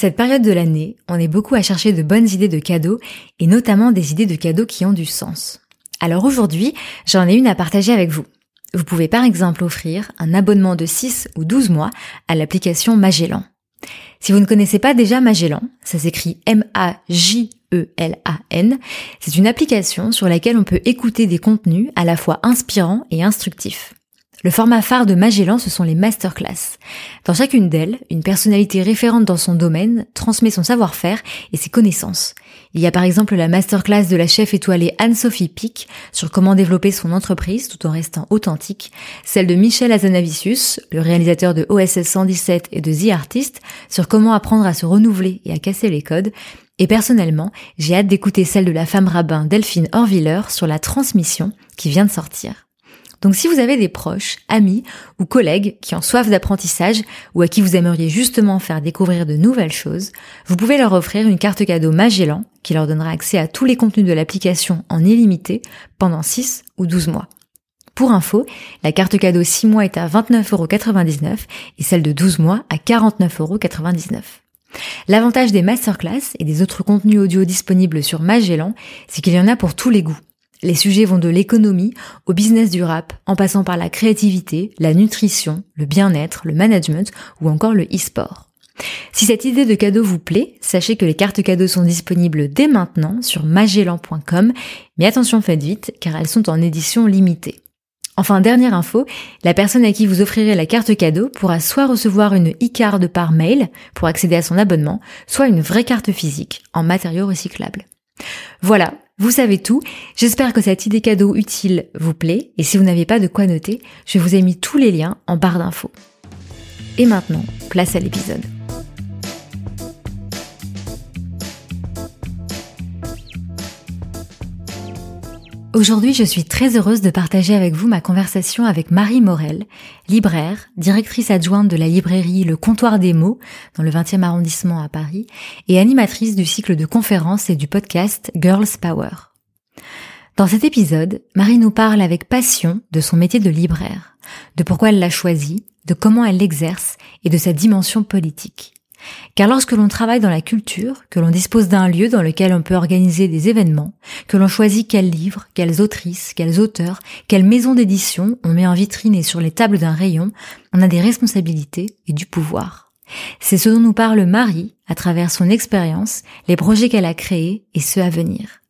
Cette période de l'année, on est beaucoup à chercher de bonnes idées de cadeaux et notamment des idées de cadeaux qui ont du sens. Alors aujourd'hui, j'en ai une à partager avec vous. Vous pouvez par exemple offrir un abonnement de 6 ou 12 mois à l'application Magellan. Si vous ne connaissez pas déjà Magellan, ça s'écrit M-A-J-E-L-A-N, c'est une application sur laquelle on peut écouter des contenus à la fois inspirants et instructifs. Le format phare de Magellan, ce sont les masterclass. Dans chacune d'elles, une personnalité référente dans son domaine transmet son savoir-faire et ses connaissances. Il y a par exemple la masterclass de la chef étoilée Anne-Sophie Pic sur comment développer son entreprise tout en restant authentique, celle de Michel Azanavicius, le réalisateur de OSS 117 et de The Artist, sur comment apprendre à se renouveler et à casser les codes, et personnellement, j'ai hâte d'écouter celle de la femme rabbin Delphine Orviller sur la transmission qui vient de sortir. Donc si vous avez des proches, amis ou collègues qui ont soif d'apprentissage ou à qui vous aimeriez justement faire découvrir de nouvelles choses, vous pouvez leur offrir une carte cadeau Magellan qui leur donnera accès à tous les contenus de l'application en illimité pendant 6 ou 12 mois. Pour info, la carte cadeau 6 mois est à 29,99€ et celle de 12 mois à 49,99€. L'avantage des masterclass et des autres contenus audio disponibles sur Magellan, c'est qu'il y en a pour tous les goûts. Les sujets vont de l'économie au business du rap, en passant par la créativité, la nutrition, le bien-être, le management ou encore le e-sport. Si cette idée de cadeau vous plaît, sachez que les cartes cadeaux sont disponibles dès maintenant sur magellan.com, mais attention faites vite car elles sont en édition limitée. Enfin, dernière info, la personne à qui vous offrirez la carte cadeau pourra soit recevoir une e-card par mail pour accéder à son abonnement, soit une vraie carte physique en matériaux recyclables. Voilà, vous savez tout. J'espère que cette idée cadeau utile vous plaît et si vous n'avez pas de quoi noter, je vous ai mis tous les liens en barre d'infos. Et maintenant, place à l'épisode. Aujourd'hui, je suis très heureuse de partager avec vous ma conversation avec Marie Morel, libraire, directrice adjointe de la librairie Le Comptoir des mots dans le 20e arrondissement à Paris et animatrice du cycle de conférences et du podcast Girls Power. Dans cet épisode, Marie nous parle avec passion de son métier de libraire, de pourquoi elle l'a choisi, de comment elle l'exerce et de sa dimension politique. Car lorsque l'on travaille dans la culture, que l'on dispose d'un lieu dans lequel on peut organiser des événements, que l'on choisit quels livres, quelles autrices, quels auteurs, quelles maisons d'édition on met en vitrine et sur les tables d'un rayon, on a des responsabilités et du pouvoir. C'est ce dont nous parle Marie à travers son expérience, les projets qu'elle a créés et ceux à venir.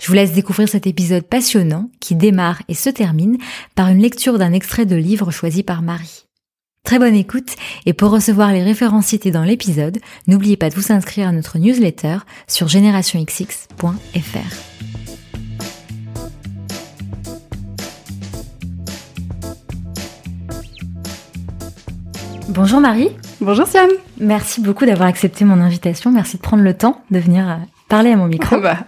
Je vous laisse découvrir cet épisode passionnant qui démarre et se termine par une lecture d'un extrait de livre choisi par Marie. Très bonne écoute et pour recevoir les références citées dans l'épisode, n'oubliez pas de vous inscrire à notre newsletter sur generationxx.fr. Bonjour Marie. Bonjour Siam. Merci beaucoup d'avoir accepté mon invitation. Merci de prendre le temps de venir euh, parler à mon micro. bah,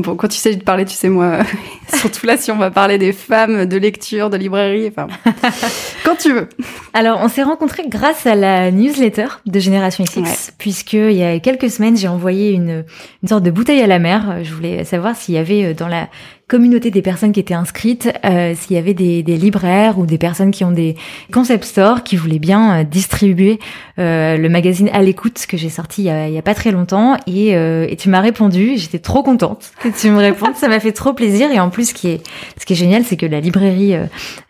bon, quand tu sais de parler, tu sais moi, surtout là si on va parler des femmes, de lecture, de librairie, enfin, quand tu veux. Alors, on s'est rencontrés grâce à la newsletter de Génération XX, Ouais. puisque il y a quelques semaines, j'ai envoyé une, une sorte de bouteille à la mer. Je voulais savoir s'il y avait euh, dans la communauté des personnes qui étaient inscrites, euh, s'il y avait des, des libraires ou des personnes qui ont des concept stores qui voulaient bien euh, distribuer euh, le magazine à l'écoute que j'ai sorti il y, a, il y a pas très longtemps et, et tu m'as répondu. J'étais trop contente que tu me répondes. Ça m'a fait trop plaisir et en plus, ce qui est, ce qui est génial, c'est que la librairie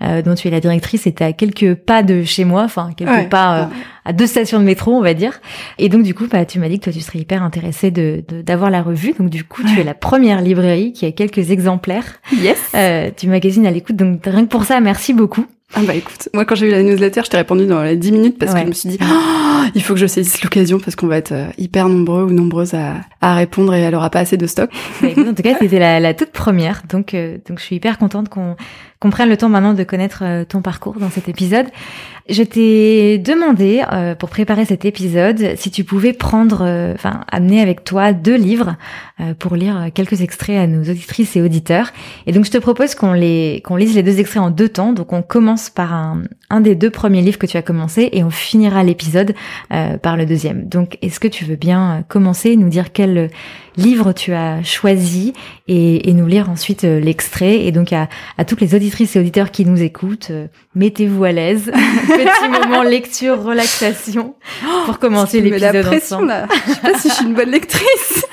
dont tu es la directrice était à quelques pas de chez moi, enfin quelques Ouais. pas à deux stations de métro, on va dire. Et donc du coup, bah, tu m'as dit que toi, tu serais hyper intéressée de de- d'avoir la revue. Donc du coup, tu es la première librairie qui a quelques exemplaires Yes. euh, du magazine à l'écoute. Donc rien que pour ça, merci beaucoup. Ah bah écoute, moi quand j'ai eu la newsletter, je t'ai répondu dans les 10 minutes parce Ouais. que je me suis dit, Oh, il faut que je saisisse l'occasion parce qu'on va être euh, hyper nombreux ou nombreuses à, à répondre et elle aura pas assez de stock. Mais écoute, en tout cas, c'était la, la toute première. Donc, euh, donc je suis hyper contente qu'on qu'on prenne le temps maintenant de connaître euh, ton parcours dans cet épisode. Je t'ai demandé euh, pour préparer cet épisode si tu pouvais prendre, euh, enfin amener avec toi deux livres pour lire quelques extraits à nos auditrices et auditeurs. Et donc je te propose qu'on les qu'on lise les deux extraits en deux temps. Donc on commence par un, un des deux premiers livres que tu as commencé et on finira l'épisode par le deuxième. Donc est-ce que tu veux bien commencer, nous dire quel livre tu as choisi et, et nous lire ensuite l'extrait? Et donc à, à toutes les auditrices et auditeurs qui nous écoutent, euh, mettez-vous à l'aise. Petit moment lecture, relaxation pour commencer oh, l'épisode ensemble. Là. Je sais pas si je suis une bonne lectrice.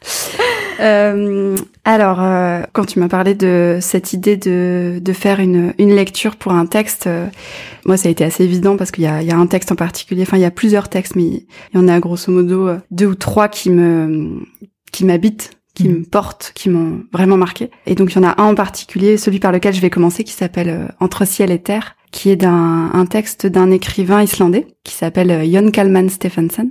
euh, alors, euh, quand tu m'as parlé de cette idée de, de faire une, une lecture pour un texte, euh, moi ça a été assez évident parce qu'il y a, il y a un texte en particulier, enfin il y a plusieurs textes, mais il y en a grosso modo deux ou trois qui me qui m'habitent qui me portent, qui m'ont vraiment marqué. Et donc il y en a un en particulier, celui par lequel je vais commencer, qui s'appelle euh, Entre ciel et terre, qui est d'un un texte d'un écrivain islandais qui s'appelle euh, Jon Kalman Stephensen,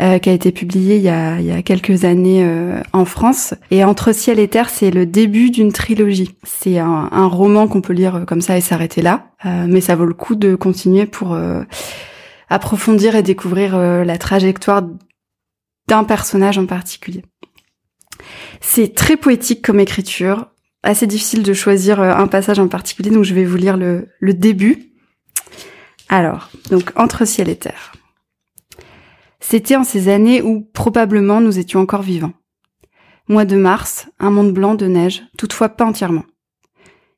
euh, qui a été publié il y a, il y a quelques années en France. Et Entre ciel et terre, c'est le début d'une trilogie. C'est un, un, roman qu'on peut lire comme ça et s'arrêter là, mais ça vaut le coup de continuer pour approfondir et découvrir la trajectoire d'un personnage en particulier. C'est très poétique comme écriture, assez difficile de choisir euh, un passage en particulier, donc je vais vous lire le, début. Alors, donc entre ciel et terre. C'était en ces années où probablement nous étions encore vivants. Mois de mars, un monde blanc de neige, toutefois pas entièrement.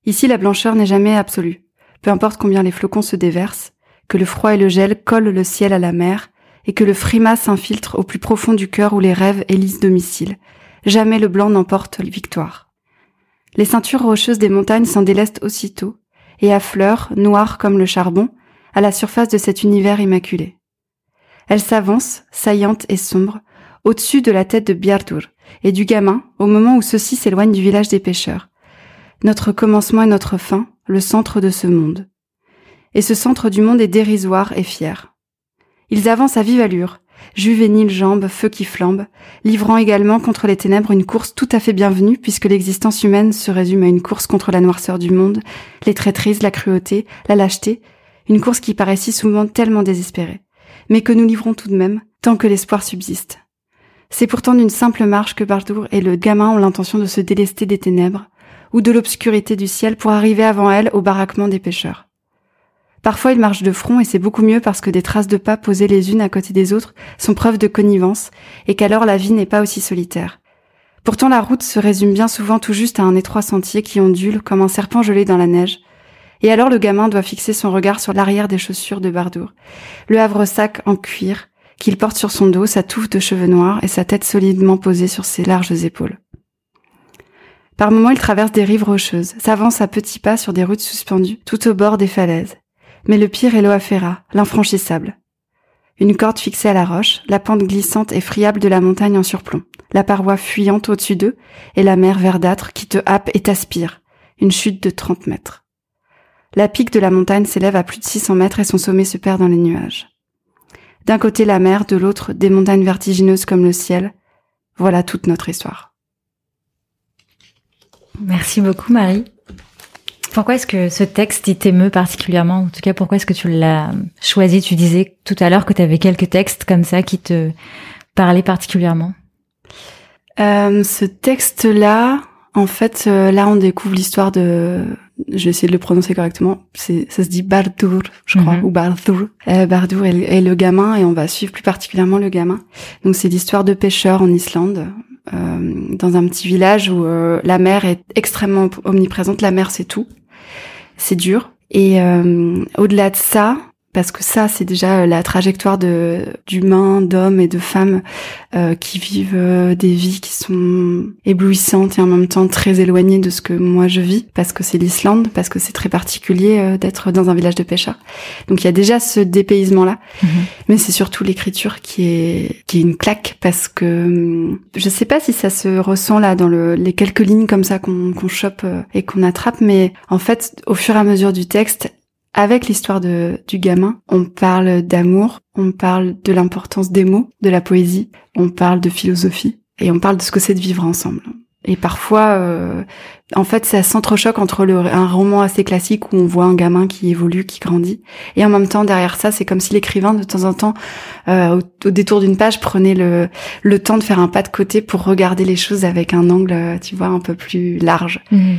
Ici, la blancheur n'est jamais absolue. Peu importe combien les flocons se déversent, que le froid et le gel collent le ciel à la mer, et que le frima s'infiltre au plus profond du cœur où les rêves élisent domicile, jamais le blanc n'emporte victoire. Les ceintures rocheuses des montagnes s'en délestent aussitôt, et affleurent, noires comme le charbon, à la surface de cet univers immaculé. Elles s'avancent, saillantes et sombres, au-dessus de la tête de Biardur et du gamin, au moment où ceux-ci s'éloignent du village des pêcheurs. Notre commencement et notre fin, le centre de ce monde. Et ce centre du monde est dérisoire et fier. Ils avancent à vive allure, juvénile jambes, feu qui flambe, livrant également contre les ténèbres une course tout à fait bienvenue puisque l'existence humaine se résume à une course contre la noirceur du monde, les traîtrises, la cruauté, la lâcheté, une course qui paraît si souvent tellement désespérée, mais que nous livrons tout de même tant que l'espoir subsiste. C'est pourtant d'une simple marche que Bardour et le gamin ont l'intention de se délester des ténèbres, ou de l'obscurité du ciel pour arriver avant elle au baraquement des pêcheurs. Parfois, ils marchent de front et c'est beaucoup mieux parce que des traces de pas posées les unes à côté des autres sont preuve de connivence et qu'alors la vie n'est pas aussi solitaire. Pourtant, la route se résume bien souvent tout juste à un étroit sentier qui ondule comme un serpent gelé dans la neige. Et alors le gamin doit fixer son regard sur l'arrière des chaussures de Bardour, le havre-sac en cuir qu'il porte sur son dos, sa touffe de cheveux noirs et sa tête solidement posée sur ses larges épaules. Par moments, il traverse des rives rocheuses, s'avance à petits pas sur des routes suspendues, tout au bord des falaises. Mais le pire est l'Oafera, l'infranchissable. Une corde fixée à la roche, la pente glissante et friable de la montagne en surplomb, la paroi fuyante au-dessus d'eux, et la mer verdâtre qui te happe et t'aspire, une chute de 30 mètres. La pique de la montagne s'élève à plus de 600 mètres et son sommet se perd dans les nuages. D'un côté la mer, de l'autre des montagnes vertigineuses comme le ciel. Voilà toute notre histoire. Merci beaucoup Marie. Pourquoi est-ce que ce texte il t'émeut particulièrement? En tout cas, pourquoi est-ce que tu l'as choisi? Tu disais tout à l'heure que tu avais quelques textes comme ça qui te parlaient particulièrement. Euh, ce texte-là, en fait, euh, là, on découvre l'histoire de. Je vais essayer de le prononcer correctement. C'est, ça se dit Bardur, je crois, mhm. ou Bardur. Euh, Bardur est, le gamin, et on va suivre plus particulièrement le gamin. Donc, c'est l'histoire de pêcheurs en Islande, euh, dans un petit village où euh, la mer est extrêmement omniprésente. La mer, c'est tout c'est dur. Et euh, au-delà de ça, parce que ça, c'est déjà euh, la trajectoire de d'humains, d'hommes et de femmes euh, qui vivent euh, des vies qui sont éblouissantes et en même temps très éloignées de ce que moi je vis, parce que c'est l'Islande, parce que c'est très particulier d'être dans un village de pêcheurs. Donc il y a déjà ce dépaysement-là, mhm. mais c'est surtout l'écriture qui est qui est une claque, parce que hum, je sais pas si ça se ressent là dans le, les quelques lignes comme ça qu'on qu'on chope et qu'on attrape, mais en fait, au fur et à mesure du texte, avec l'histoire de, du gamin, on parle d'amour, on parle de l'importance des mots, de la poésie, on parle de philosophie et on parle de ce que c'est de vivre ensemble. Et parfois, euh, en fait, ça s'entrechoque entre le, un roman assez classique où on voit un gamin qui évolue, qui grandit, et en même temps derrière ça, c'est comme si l'écrivain de temps en temps, euh, au, détour d'une page, prenait le, le temps de faire un pas de côté pour regarder les choses avec un angle, tu vois, un peu plus large. Mhm.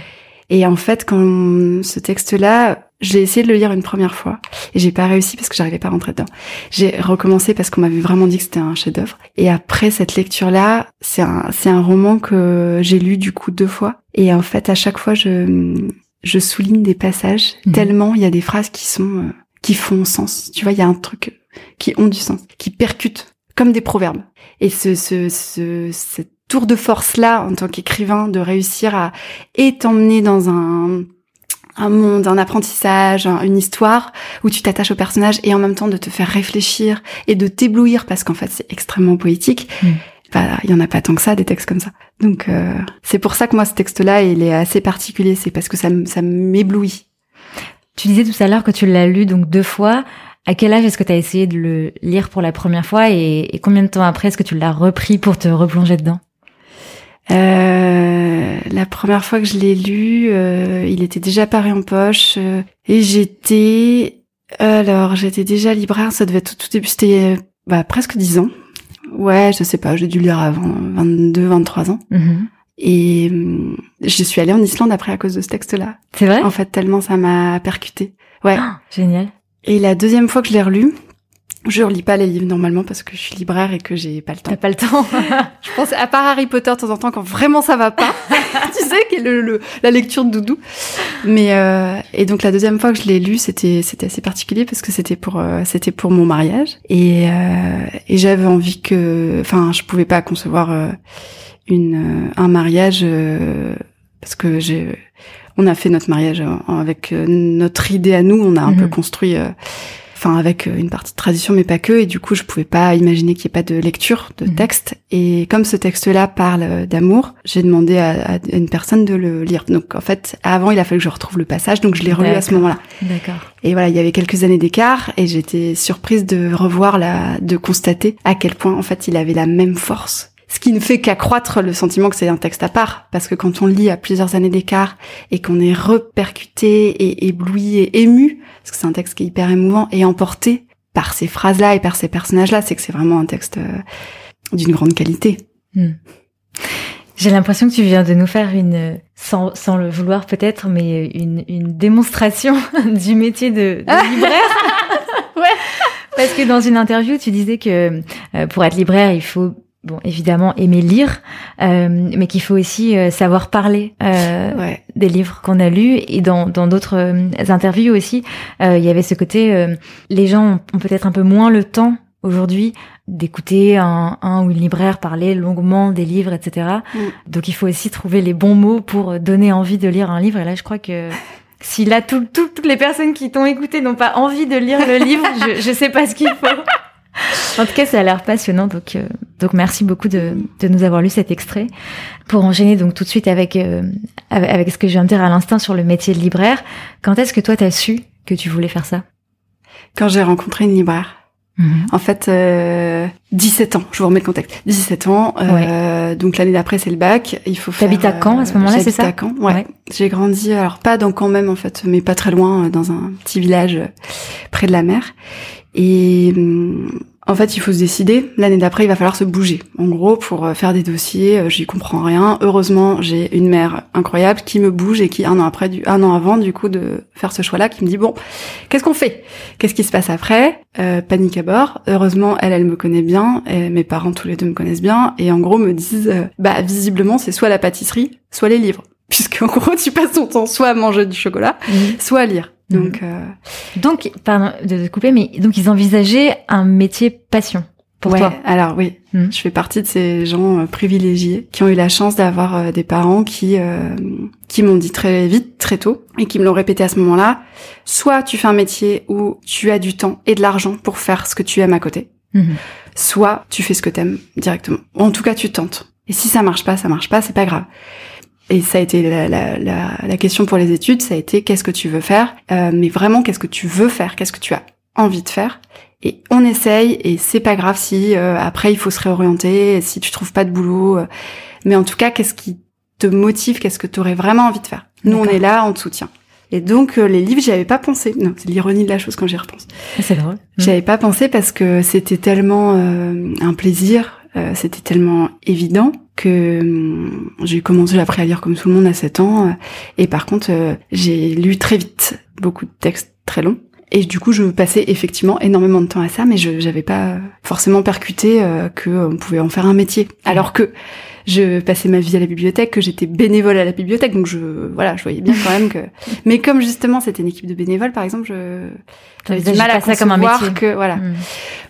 Et en fait, quand ce texte-là, j'ai essayé de le lire une première fois et j'ai pas réussi parce que j'arrivais pas à rentrer dedans. J'ai recommencé parce qu'on m'avait vraiment dit que c'était un chef-d'œuvre. Et après cette lecture-là, c'est un c'est un roman que j'ai lu du coup deux fois. Et en fait, à chaque fois, je je souligne des passages mhm. tellement il y a des phrases qui sont euh, qui font sens. Tu vois, il y a un truc qui ont du sens, qui percutent comme des proverbes. Et ce ce ce cette tour de force là en tant qu'écrivain de réussir à et t'emmener dans un un monde, un apprentissage, une histoire où tu t'attaches au personnage et en même temps de te faire réfléchir et de t'éblouir parce qu'en fait c'est extrêmement poétique. Mm. Bah, il y en a pas tant que ça des textes comme ça. Donc euh, c'est pour ça que moi ce texte-là il est assez particulier, c'est parce que ça ça m'éblouit. Tu disais tout à l'heure que tu l'as lu donc deux fois. À quel âge est-ce que tu as essayé de le lire pour la première fois et, et combien de temps après est-ce que tu l'as repris pour te replonger dedans? Euh, la première fois que je l'ai lu, euh, il était déjà paru en poche euh, et j'étais alors j'étais déjà libraire, ça devait être tout, début, c'était bah, presque dix ans. Ouais, je sais pas, j'ai dû lire avant 22, 23 ans. Mm-hmm. Et hum, je suis allée en Islande après à cause de ce texte-là. C'est vrai? En fait, tellement ça m'a percuté. Ouais. Ah, génial. Et la deuxième fois que je l'ai relu, je relis pas les livres normalement parce que je suis libraire et que j'ai pas le temps. T'as pas le temps. je pense à part Harry Potter de temps en temps quand vraiment ça va pas. tu sais qui est le, la lecture de doudou. Mais euh, et donc la deuxième fois que je l'ai lu, c'était c'était assez particulier parce que c'était pour euh, c'était pour mon mariage et euh, et j'avais envie que enfin je pouvais pas concevoir euh, une un mariage parce que j'ai on a fait notre mariage avec notre idée à nous, on a un peu mhm. construit enfin avec euh, une partie de tradition mais pas que. Et du coup je pouvais pas imaginer qu'il n'y ait pas de lecture de mhm. texte. Et comme ce texte-là parle euh, d'amour j'ai demandé à, une personne de le lire. Donc en fait avant il a fallu que je retrouve le passage. Donc je l'ai relu à ce moment-là. D'accord. Et voilà il y avait quelques années d'écart. Et j'étais surprise de revoir la de constater à quel point en fait il avait la même force ce qui ne fait qu'accroître le sentiment que c'est un texte à part, parce que quand on lit à plusieurs années d'écart et qu'on est repercuté et ébloui et ému, parce que c'est un texte qui est hyper émouvant et emporté par ces phrases-là et par ces personnages-là, c'est que c'est vraiment un texte euh, d'une grande qualité. Hmm. J'ai l'impression que tu viens de nous faire une, sans, sans le vouloir peut-être, mais une, une démonstration du métier de, de libraire. ouais. Parce que dans une interview, tu disais que euh, pour être libraire, il faut bon évidemment aimer lire, euh, mais qu'il faut aussi euh, savoir parler euh, des livres qu'on a lus. Et dans dans d'autres euh, interviews aussi, il y avait ce côté, les gens ont, peut-être un peu moins le temps aujourd'hui d'écouter un, un, ou une libraire parler longuement des livres, etc. Mm. Donc il faut aussi trouver les bons mots pour donner envie de lire un livre. Et là, je crois que si là tout, toutes les personnes qui t'ont écouté n'ont pas envie de lire le livre, je, je sais pas ce qu'il faut en tout cas, ça a l'air passionnant. Donc, euh, donc merci beaucoup de, de, nous avoir lu cet extrait. Pour enchaîner donc tout de suite avec, euh, avec, ce que je viens de dire à l'instant sur le métier de libraire, quand est-ce que toi t'as su que tu voulais faire ça? Quand j'ai rencontré une libraire. Mhm. En fait, euh, 17 ans, je vous remets le contexte. 17 ans, euh, donc l'année d'après c'est le bac. Il faut faire. T'habites à Caen à ce moment-là, c'est ça? à Caen, ouais. J'ai grandi, alors pas dans Caen même en fait, mais pas très loin, dans un petit village près de la mer. Et hum, en fait, il faut se décider. L'année d'après, il va falloir se bouger. En gros, pour euh, faire des dossiers, euh, j'y comprends rien. Heureusement, j'ai une mère incroyable qui me bouge et qui, un an après, du, un an avant, du coup, de faire ce choix-là, qui me dit bon, qu'est-ce qu'on fait? Qu'est-ce qui se passe après? Euh, Panique à bord. Heureusement, elle, elle me connaît bien. Et mes parents, tous les deux, me connaissent bien. Et en gros, me disent, bah, visiblement, c'est soit la pâtisserie, soit les livres. Puisqu'en gros, tu passes ton temps soit à manger du chocolat, mmh. soit à lire. Donc, euh... donc, pardon de te couper, mais donc ils envisageaient un métier passion pour ouais, toi. Alors oui, mhm. je fais partie de ces gens euh, privilégiés qui ont eu la chance d'avoir euh, des parents qui euh, qui m'ont dit très vite, très tôt, et qui me l'ont répété à ce moment-là. Soit tu fais un métier où tu as du temps et de l'argent pour faire ce que tu aimes à côté, mhm. soit tu fais ce que t'aimes directement. En tout cas, tu tentes. Et si ça marche pas, ça marche pas, c'est pas grave et ça a été la, la, la, la, question pour les études, ça a été qu'est-ce que tu veux faire, euh, mais vraiment qu'est-ce que tu veux faire, qu'est-ce que tu as envie de faire? Et on essaye, et c'est pas grave si euh, après il faut se réorienter, si tu trouves pas de boulot. Euh, mais en tout cas, qu'est-ce qui te motive, qu'est-ce que tu aurais vraiment envie de faire? Nous, on est là, on te soutient. Et donc euh, les livres, j'y avais pas pensé. Non, c'est l'ironie de la chose quand j'y repense. Ah, c'est drôle. J'y avais pas pensé parce que c'était tellement euh, un plaisir, euh, c'était tellement évident que hum, j'ai commencé, appris à lire comme tout le monde à 7 ans. et par contre, j'ai lu très vite beaucoup de textes très longs. Et du coup, je passais effectivement énormément de temps à ça, mais je n'avais pas forcément percuté que on pouvait en faire un métier. Alors que je passais ma vie à la bibliothèque, que j'étais bénévole à la bibliothèque, donc je voilà, je voyais bien quand même que. Mais comme justement c'était une équipe de bénévoles, par exemple, je j'avais du mal à ça comme un métier. que voilà. Hmm.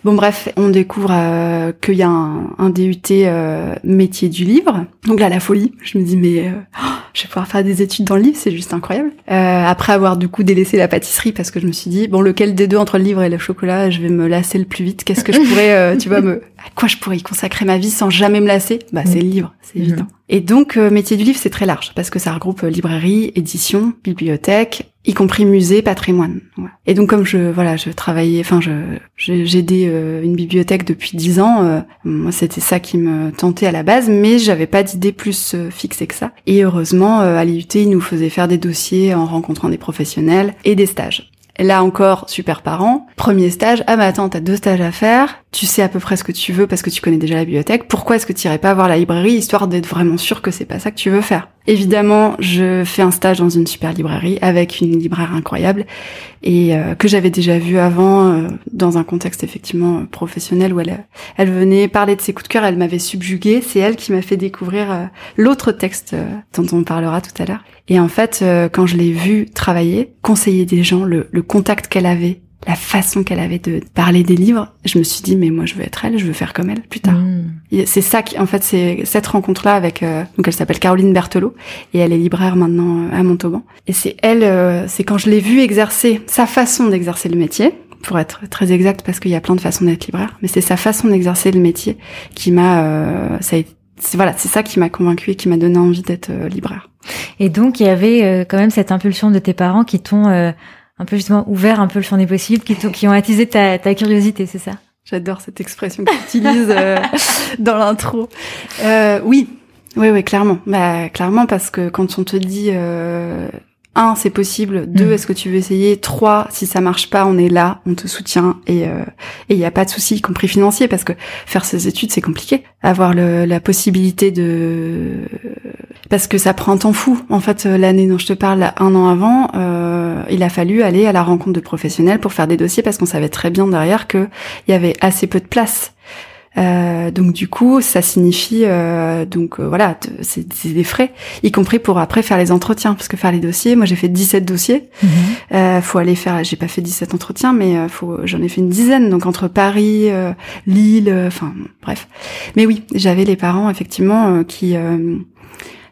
Bon bref, on découvre euh, qu'il y a un, un DUT euh, métier du livre. Donc là la folie, je me dis mais euh, oh, je vais pouvoir faire des études dans le livre, c'est juste incroyable. Euh, après avoir du coup délaissé la pâtisserie parce que je me suis dit bon lequel des deux entre le livre et le chocolat, je vais me lasser le plus vite. Qu'est-ce que je pourrais, tu vois, me à quoi je pourrais y consacrer ma vie sans jamais me lasser Bah c'est le livre, c'est évident. Mhm. Et donc métier du livre c'est très large parce que ça regroupe librairie, édition, bibliothèque, y compris musée, patrimoine. Et donc comme je voilà, je travaillais, enfin je j'aidais euh, une bibliothèque depuis dix ans. Euh, moi, c'était ça qui me tentait à la base, mais j'avais pas d'idée plus euh, fixée que ça. Et heureusement, à l'IUT, ils nous faisaient faire des dossiers en rencontrant des professionnels et des stages. Là encore, super parent. Premier stage, ah bah attends, t'as deux stages à faire, tu sais à peu près ce que tu veux parce que tu connais déjà la bibliothèque, pourquoi est-ce que tu irais pas voir la librairie histoire d'être vraiment sûr que c'est pas ça que tu veux faire? Évidemment, je fais un stage dans une super librairie avec une libraire incroyable et euh, que j'avais déjà vu avant euh, dans un contexte effectivement professionnel où elle venait parler de ses coups de cœur, elle m'avait subjuguée, c'est elle qui m'a fait découvrir euh, l'autre texte dont on parlera tout à l'heure. Et en fait, quand je l'ai vue travailler, conseiller des gens, le contact qu'elle avait la façon qu'elle avait de parler des livres, je me suis dit mais moi je veux être elle, je veux faire comme elle plus tard. Mm. C'est ça qui en fait c'est cette rencontre là avec euh, donc elle s'appelle Caroline Berthelot et elle est libraire maintenant euh, à Montauban et c'est elle euh, c'est quand je l'ai vue exercer sa façon d'exercer le métier pour être très exact parce qu'il y a plein de façons d'être libraire mais c'est sa façon d'exercer le métier qui m'a ça c'est voilà, c'est ça qui m'a convaincu et qui m'a donné envie d'être libraire. Et donc il y avait quand même cette impulsion de tes parents qui t'ont un peu justement ouvert un peu le champ des possibles, qui, qui ont attisé ta, ta curiosité, c'est ça? J'adore cette expression que tu utilises euh, dans l'intro. Euh, oui, oui, oui, clairement. Bah, clairement parce que quand on te dit euh, un, c'est possible. Deux, mm. est-ce que tu veux essayer? Trois, si ça marche pas, on est là, on te soutient et il euh, y a pas de souci, y compris financier, parce que faire ses études c'est compliqué. Avoir le, la possibilité de parce que ça prend un temps fou. En fait, euh, l'année dont je te parle, un an avant, euh, il a fallu aller à la rencontre de professionnels pour faire des dossiers parce qu'on savait très bien derrière qu'il y avait assez peu de place. Euh, donc du coup, ça signifie euh, donc euh, voilà, c'est des frais, y compris pour après faire les entretiens, parce que faire les dossiers, moi j'ai fait 17 dossiers, euh, faut aller faire, j'ai pas fait 17 entretiens, mais faut, j'en ai fait une dizaine, donc entre Paris, Lille, enfin bref. Mais oui, j'avais les parents effectivement qui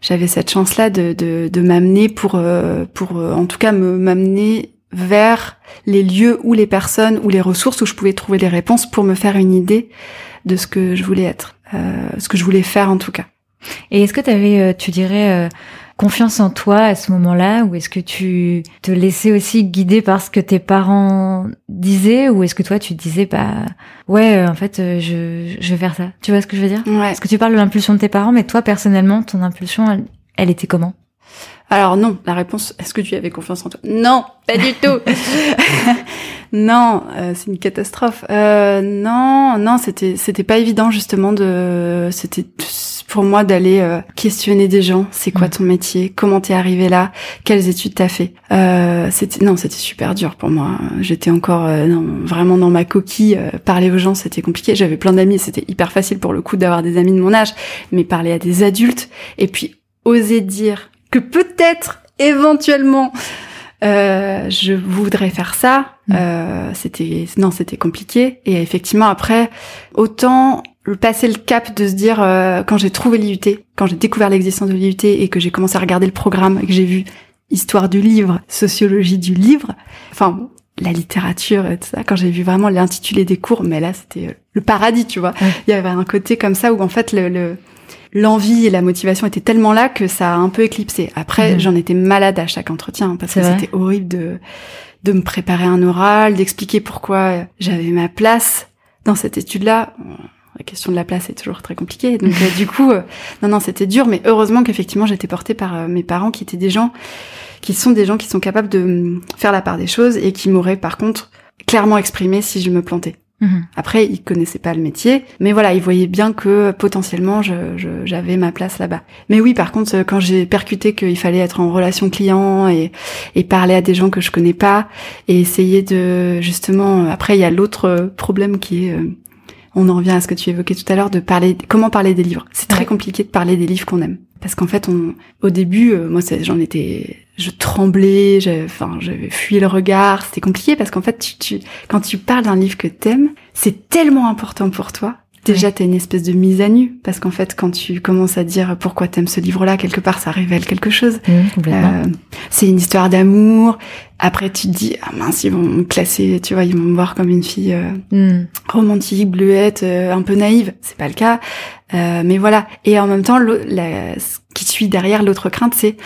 j'avais cette chance-là de, de, de m'amener pour, pour en tout cas me m'amener vers les lieux ou les personnes ou les ressources où je pouvais trouver les réponses pour me faire une idée de ce que je voulais être, euh, ce que je voulais faire en tout cas. Et est-ce que tu euh, tu dirais, euh, confiance en toi à ce moment-là, ou est-ce que tu te laissais aussi guider par ce que tes parents disaient, ou est-ce que toi tu disais bah ouais, en fait, je, je vais faire ça. Tu vois ce que je veux dire? Ouais. Est-ce que tu parles de l'impulsion de tes parents, mais toi personnellement, ton impulsion, elle était comment? Alors non, la réponse, est-ce que tu avais confiance en toi? Non, pas du tout. non, euh, c'est une catastrophe. Euh, non, non, c'était c'était pas évident justement de, c'était pour moi d'aller euh, questionner des gens. C'est quoi mm. ton métier? Comment t'es arrivé là? Quelles études t'as fait? Euh, C'était non, c'était super dur pour moi. J'étais encore non, vraiment dans ma coquille. parler aux gens, c'était compliqué. J'avais plein d'amis, c'était hyper facile pour le coup d'avoir des amis de mon âge, mais parler à des adultes et puis oser dire que peut-être éventuellement euh, je voudrais faire ça. Mm. Euh, c'était non, c'était compliqué. Et effectivement, après, autant passer le cap de se dire euh, quand j'ai trouvé l'IUT, quand j'ai découvert l'existence de l'IUT et que j'ai commencé à regarder le programme et que j'ai vu histoire du livre, sociologie du livre, enfin la littérature et tout ça, quand j'ai vu vraiment l'intitulé des cours, mais là c'était euh, le paradis, tu vois. Il y avait un côté comme ça où en fait le, le l'envie et la motivation étaient tellement là que ça a un peu éclipsé. Après, j'en étais malade à chaque entretien parce que c'était horrible de de me préparer un oral, d'expliquer pourquoi j'avais ma place dans cette étude-là. La question de la place est toujours très compliquée. Donc du coup, non, non, c'était dur, mais heureusement qu'effectivement j'étais portée par mes parents qui étaient des gens qui sont des gens qui sont capables de mm, faire la part des choses et qui m'auraient par contre clairement exprimé si je me plantais. Mhm. Après, ils connaissaient pas le métier, mais voilà, ils voyaient bien que potentiellement j'avais ma place là-bas. Mais oui, par contre, quand j'ai percuté qu'il fallait être en relation client et, et parler à des gens que je connais pas et essayer de justement, après il y a l'autre problème qui est euh, on en revient à ce que tu évoquais tout à l'heure de parler comment parler des livres. C'est très compliqué de parler des livres qu'on aime. Parce qu'en fait on au début euh, moi j'en étais je tremblais, enfin j'avais fui le regard, c'était compliqué parce qu'en fait tu, tu quand tu parles d'un livre que t'aimes, c'est tellement important pour toi Déjà, t'as une espèce de mise à nu, parce qu'en fait, quand tu commences à dire pourquoi t'aimes ce livre-là, quelque part, ça révèle quelque chose. Mmh, euh, c'est une histoire d'amour. Après, tu te dis, ah mince, ils vont me classer, tu vois, ils vont me voir comme une fille euh, mmh. romantique, bleuette, euh, un peu naïve. C'est pas le cas. Mais voilà. Et en même temps, la, ce qui suit derrière l'autre crainte, c'est,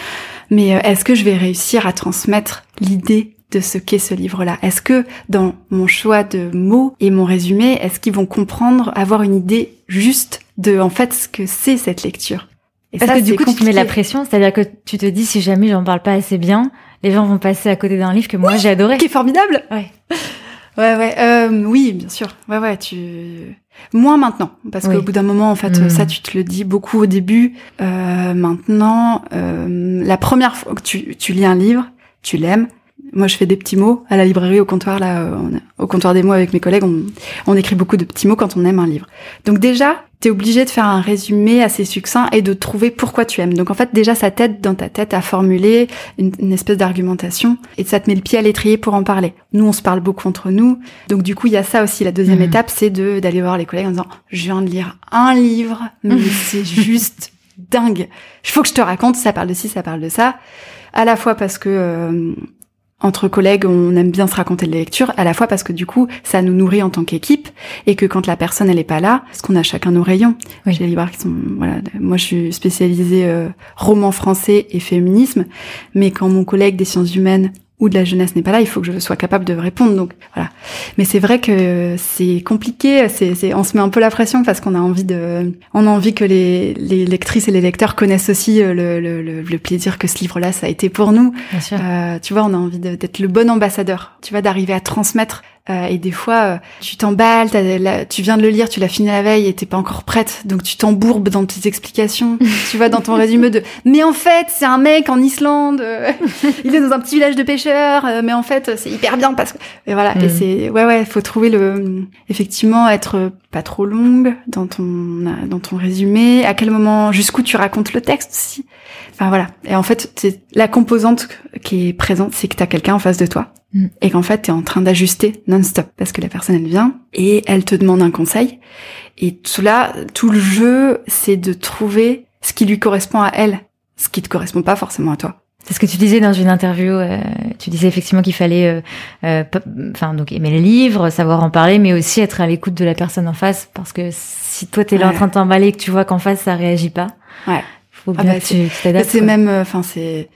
mais est-ce que je vais réussir à transmettre l'idée de ce qu'est ce livre-là Est-ce que dans mon choix de mots et mon résumé, est-ce qu'ils vont comprendre, avoir une idée juste de en fait ce que c'est cette lecture? Et Parce que du coup, tu te mets la pression, c'est-à-dire que tu te dis si jamais j'en parle pas assez bien, les gens vont passer à côté d'un livre que moi j'ai adoré. Qui est formidable. Ouais. Ouais, ouais, euh, oui, bien sûr. Ouais, ouais, tu moins maintenant parce qu'au bout d'un moment, en fait, hmm. ça tu te le dis beaucoup au début. Euh, maintenant, euh, la première fois que tu, tu lis un livre, tu l'aimes, moi, je fais des petits mots à la librairie, au comptoir, là, au comptoir des mots avec mes collègues, on, on, écrit beaucoup de petits mots quand on aime un livre. Donc déjà, t'es obligé de faire un résumé assez succinct et de trouver pourquoi tu aimes. Donc en fait, déjà, ça t'aide dans ta tête à formuler une, espèce d'argumentation et ça te met le pied à l'étrier pour en parler. Nous, on se parle beaucoup entre nous. Donc du coup, il y a ça aussi. La deuxième mmh. étape, c'est de d'aller voir les collègues en disant, je viens de lire un livre, mais c'est juste dingue. Il faut que je te raconte, ça parle de ci, ça parle de ça. À la fois parce que... Euh, entre collègues, on aime bien se raconter les lectures, à la fois parce que du coup, ça nous nourrit en tant qu'équipe, et que quand la personne elle est pas là, parce qu'on a chacun nos rayons. Oui. J'ai les libraires qui sont, voilà, moi je suis spécialisée euh, roman français et féminisme, mais quand mon collègue des sciences humaines ou de la jeunesse n'est pas là, il faut que je sois capable de répondre. Donc voilà. Mais c'est vrai que c'est compliqué. C'est, on se met un peu la pression parce qu'on a envie de, on a envie que les, les lectrices et les lecteurs connaissent aussi euh, le, le, le, plaisir que ce livre-là ça a été pour nous. Euh, tu vois, on a envie d'être le bon ambassadeur. Tu vois, d'arriver à transmettre euh, et des fois, euh, tu t'emballes, tu viens de le lire, tu l'as fini la veille et t'es pas encore prête, donc tu t'embourbes dans tes explications. tu vois, dans ton résumé de « Mais en fait, c'est un mec en Islande, euh, il est dans un petit village de pêcheurs, mais en fait, c'est hyper bien parce que... » Et voilà, et mm. c'est... Ouais, ouais, faut trouver le... Effectivement, être pas trop longue dans ton, dans ton résumé, à quel moment, jusqu'où tu racontes le texte aussi. Enfin voilà. Et en fait, c'est la composante qui est présente, c'est que tu as quelqu'un en face de toi. Et qu'en fait, tu es en train d'ajuster non-stop parce que la personne elle vient et elle te demande un conseil et tout là, tout le jeu, c'est de trouver ce qui lui correspond à elle, ce qui te correspond pas forcément à toi. C'est ce que tu disais dans une interview. Euh, tu disais effectivement qu'il fallait, euh, euh, enfin donc aimer les livres, savoir en parler, mais aussi être à l'écoute de la personne en face, parce que si toi t'es là en train de t'emballer et que tu vois qu'en face ça réagit pas, ouais. faut ah bien bah, que tu t'adaptes. C'est même, enfin c'est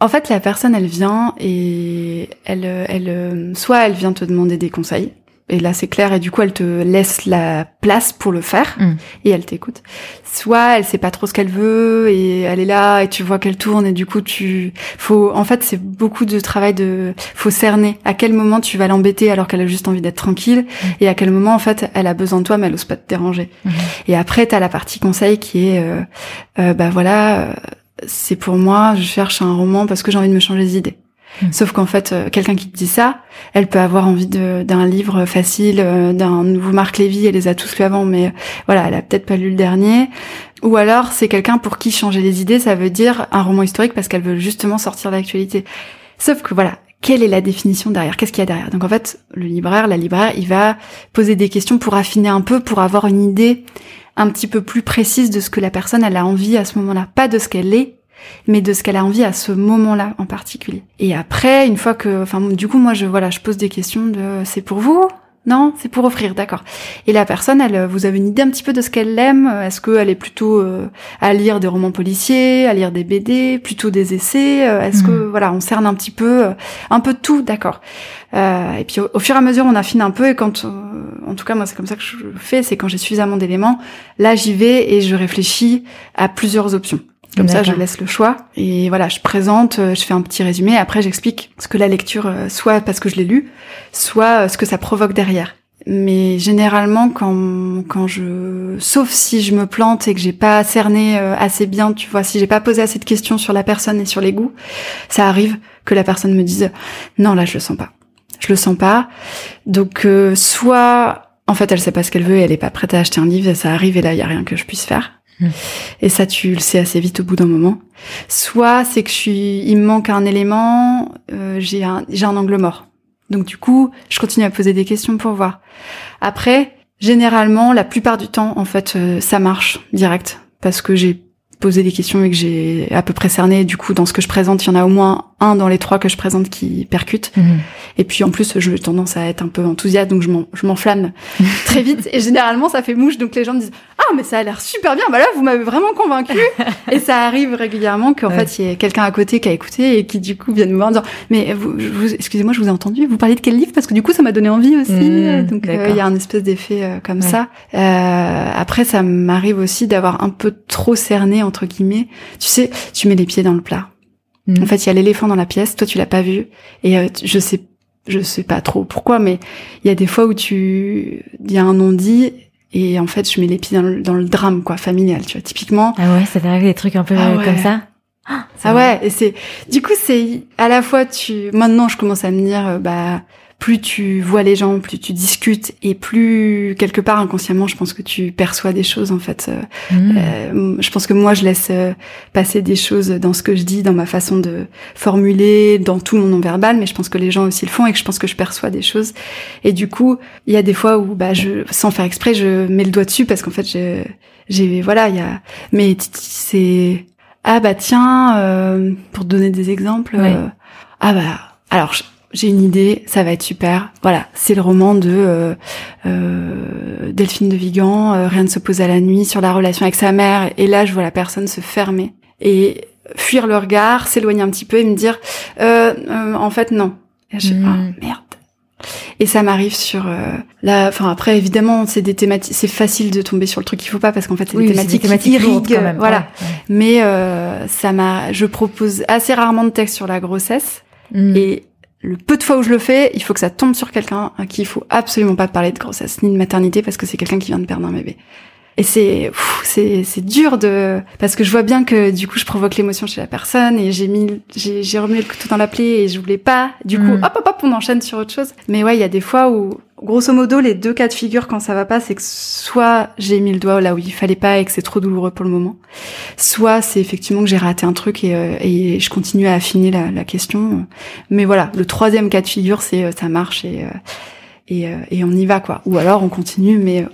en fait, la personne, elle vient et elle, elle, soit elle vient te demander des conseils, et là c'est clair, et du coup elle te laisse la place pour le faire, mm. et elle t'écoute. Soit elle sait pas trop ce qu'elle veut, et elle est là, et tu vois qu'elle tourne, et du coup tu, faut, en fait c'est beaucoup de travail de, faut cerner à quel moment tu vas l'embêter alors qu'elle a juste envie d'être tranquille, mm. et à quel moment en fait elle a besoin de toi mais elle ose pas te déranger. Mm. Et après t'as la partie conseil qui est, euh, euh, bah voilà c'est pour moi, je cherche un roman parce que j'ai envie de me changer les idées. Hmm. Sauf qu'en fait, euh, quelqu'un qui te dit ça, elle peut avoir envie d'un livre facile, euh, d'un nouveau Marc Lévy, elle les a tous lu avant, mais euh, voilà, elle a peut-être pas lu le dernier. Ou alors, c'est quelqu'un pour qui changer les idées, ça veut dire un roman historique parce qu'elle veut justement sortir de l'actualité. Sauf que voilà, quelle est la définition derrière? Qu'est-ce qu'il y a derrière? Donc en fait, le libraire, la libraire, il va poser des questions pour affiner un peu, pour avoir une idée un petit peu plus précise de ce que la personne elle a envie à ce moment-là, pas de ce qu'elle est, mais de ce qu'elle a envie à ce moment-là en particulier. Et après, une fois que, enfin, du coup, moi, je voilà, je pose des questions de, c'est pour vous? Non, c'est pour offrir, d'accord. Et la personne, elle, vous avez une idée un petit peu de ce qu'elle aime? Est-ce qu'elle est plutôt euh, à lire des romans policiers, à lire des BD, plutôt des essais? Euh, Est-ce que hmm. voilà, on cerne un petit peu, euh, un peu tout, d'accord. et puis au, fur et à mesure, on affine un peu et quand en tout cas moi c'est comme ça que je fais, c'est quand j'ai suffisamment d'éléments, là j'y vais et je réfléchis à plusieurs options. Comme ça, je laisse le choix. Et voilà, je présente, euh, je fais un petit résumé. Après, j'explique ce que la lecture, euh, soit parce que je l'ai lu, soit ce que ça provoque derrière. Mais généralement, quand quand je, sauf si je me plante et que j'ai pas cerné assez bien, tu vois, si j'ai pas posé assez de questions sur la personne et sur les goûts, ça arrive que la personne me dise non là je le sens pas je le sens pas. Donc euh, soit en fait elle sait pas ce qu'elle veut et elle est pas prête à acheter un livre et ça arrive et là il y a rien que je puisse faire. Et ça tu le sais assez vite au bout d'un moment. Soit c'est que je suis il me manque un élément, euh, j'ai un j'ai un angle mort. Donc du coup, je continue à poser des questions pour voir. Après, généralement, la plupart du temps, en fait, euh, ça marche direct parce que j'ai poser des questions et que j'ai à peu près cerné. Du coup, dans ce que je présente, il y en a au moins un dans les trois que je présente qui percute. Mhm. Et puis en plus, j'ai tendance à être un peu enthousiaste, donc je m'enflamme très vite. Et généralement, ça fait mouche, donc les gens me disent ah mais ça a l'air super bien. Bah là, vous m'avez vraiment convaincu. et ça arrive régulièrement qu'en fait, il y ait quelqu'un à côté qui a écouté et qui du coup vient me voir en disant mais vous, excusez-moi, je vous ai entendu. Vous parlez de quel livre? Parce que du coup, ça m'a donné envie aussi. Mhm, donc euh, il y a un espèce d'effet euh, comme ça. Euh, après, ça m'arrive aussi d'avoir un peu trop cerné entre guillemets. Tu sais, tu mets les pieds dans le plat. Mm. En fait, il y a l'éléphant dans la pièce, toi tu l'as pas vu et euh, je sais je sais pas trop pourquoi mais il y a des fois où tu il y a un non-dit et en fait, je mets les pieds dans le, dans le drame quoi, familial, tu vois, typiquement. Ah ouais, ça t'arrive des trucs un peu ah comme ça? Ah, ah ouais, et c'est du coup c'est à la fois tu maintenant je commence à me dire euh, bah plus tu vois les gens, plus tu discutes et plus quelque part inconsciemment, je pense que tu perçois des choses en fait. Euh, mmh. euh, je pense que moi, je laisse euh, passer des choses dans ce que je dis, dans ma façon de formuler, dans tout mon non-verbal, mais je pense que les gens aussi le font et que je pense que je perçois des choses. Et du coup, il y a des fois où, bah, je, sans faire exprès, je mets le doigt dessus parce qu'en fait, j'ai, voilà, il y a, mais c'est, ah bah tiens, pour donner des exemples, ah bah, alors j'ai une idée, ça va être super. Voilà, c'est le roman de euh, euh, Delphine de Vigan, euh, Rien ne se pose à la nuit, sur la relation avec sa mère. Et là, je vois la personne se fermer et fuir le regard, s'éloigner un petit peu et me dire, en fait, non. Et je, hmm. ah, merde. Et ça m'arrive sur la. Enfin après, évidemment, c'est des thématiques. C'est facile de tomber sur le truc qu'il faut pas parce qu'en fait, c'est des thématiques, des thématiques qui irriguent. Voilà. Mais ça m'a. Je propose assez rarement de texte sur la grossesse. Hmm. Et le peu de fois où je le fais, il faut que ça tombe sur quelqu'un à qui il faut absolument pas parler de grossesse ni de maternité parce que c'est quelqu'un qui vient de perdre un bébé. Et c'est c'est c'est dur de parce que je vois bien que du coup je provoque l'émotion chez la personne et j'ai mis j'ai j'ai remis le couteau dans la plaie et je voulais pas. Du coup mm. hop hop hop on enchaîne sur autre chose. Mais ouais il y a des fois où grosso modo les deux cas de figure quand ça va pas c'est que soit j'ai mis le doigt là où il fallait pas et que c'est trop douloureux pour le moment, soit c'est effectivement que j'ai raté un truc et, euh, et je continue à affiner la, la, question. Mais voilà le troisième cas de figure c'est euh, ça marche et euh, et, et on y va quoi. Ou alors on continue mais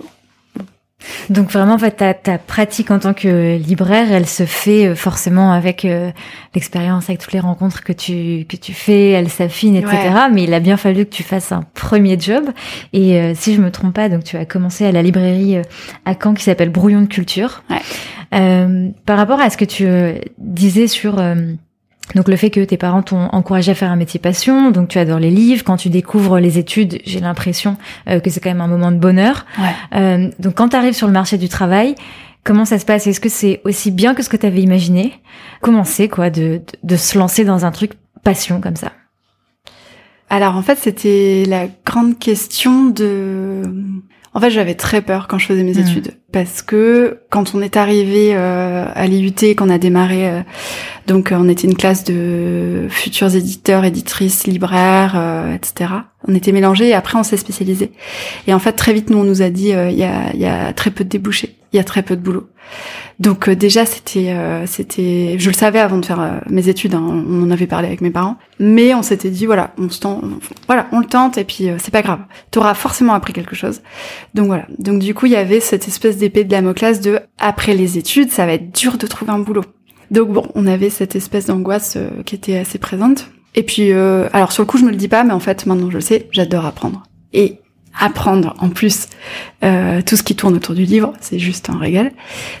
donc vraiment, en fait, ta, ta, pratique en tant que libraire, elle se fait euh, forcément avec euh, l'expérience, avec toutes les rencontres que tu que tu fais, elle s'affine, etc. Mais il a bien fallu que tu fasses un premier job. Et euh, si je me trompe pas, donc tu as commencé à la librairie à Caen qui s'appelle Brouillon de culture. par rapport à ce que tu disais sur donc le fait que tes parents t'ont encouragé à faire un métier passion, donc tu adores les livres, quand tu découvres les études, j'ai l'impression euh, que c'est quand même un moment de bonheur. Euh, donc quand tu arrives sur le marché du travail, comment ça se passe? Est-ce que c'est aussi bien que ce que tu avais imaginé? Comment c'est quoi de, de, se lancer dans un truc passion comme ça? Alors en fait c'était la grande question de... En fait j'avais très peur quand je faisais mes hmm. études parce que quand on est arrivé euh, à l'IUT, qu'on a démarré, euh, donc euh, on était une classe de futurs éditeurs, éditrices, libraires, etc. On était mélangés et après on s'est spécialisé. Et en fait très vite nous on nous a dit il y a, y, a, très peu de débouchés, il y a très peu de boulot. Donc déjà c'était c'était je le savais avant de faire mes études, hein, on en avait parlé avec mes parents, mais on s'était dit voilà on se tente, voilà on le tente et puis c'est pas grave, tu auras forcément appris quelque chose. Donc voilà donc du coup il y avait cette espèce d'épée de Damoclès de après les études, ça va être dur de trouver un boulot. Donc bon, on avait cette espèce d'angoisse euh, qui était assez présente. Et puis, euh, alors sur le coup, je me le dis pas, mais en fait, maintenant je le sais, j'adore apprendre. Et apprendre en plus euh, tout ce qui tourne autour du livre, c'est juste un régal.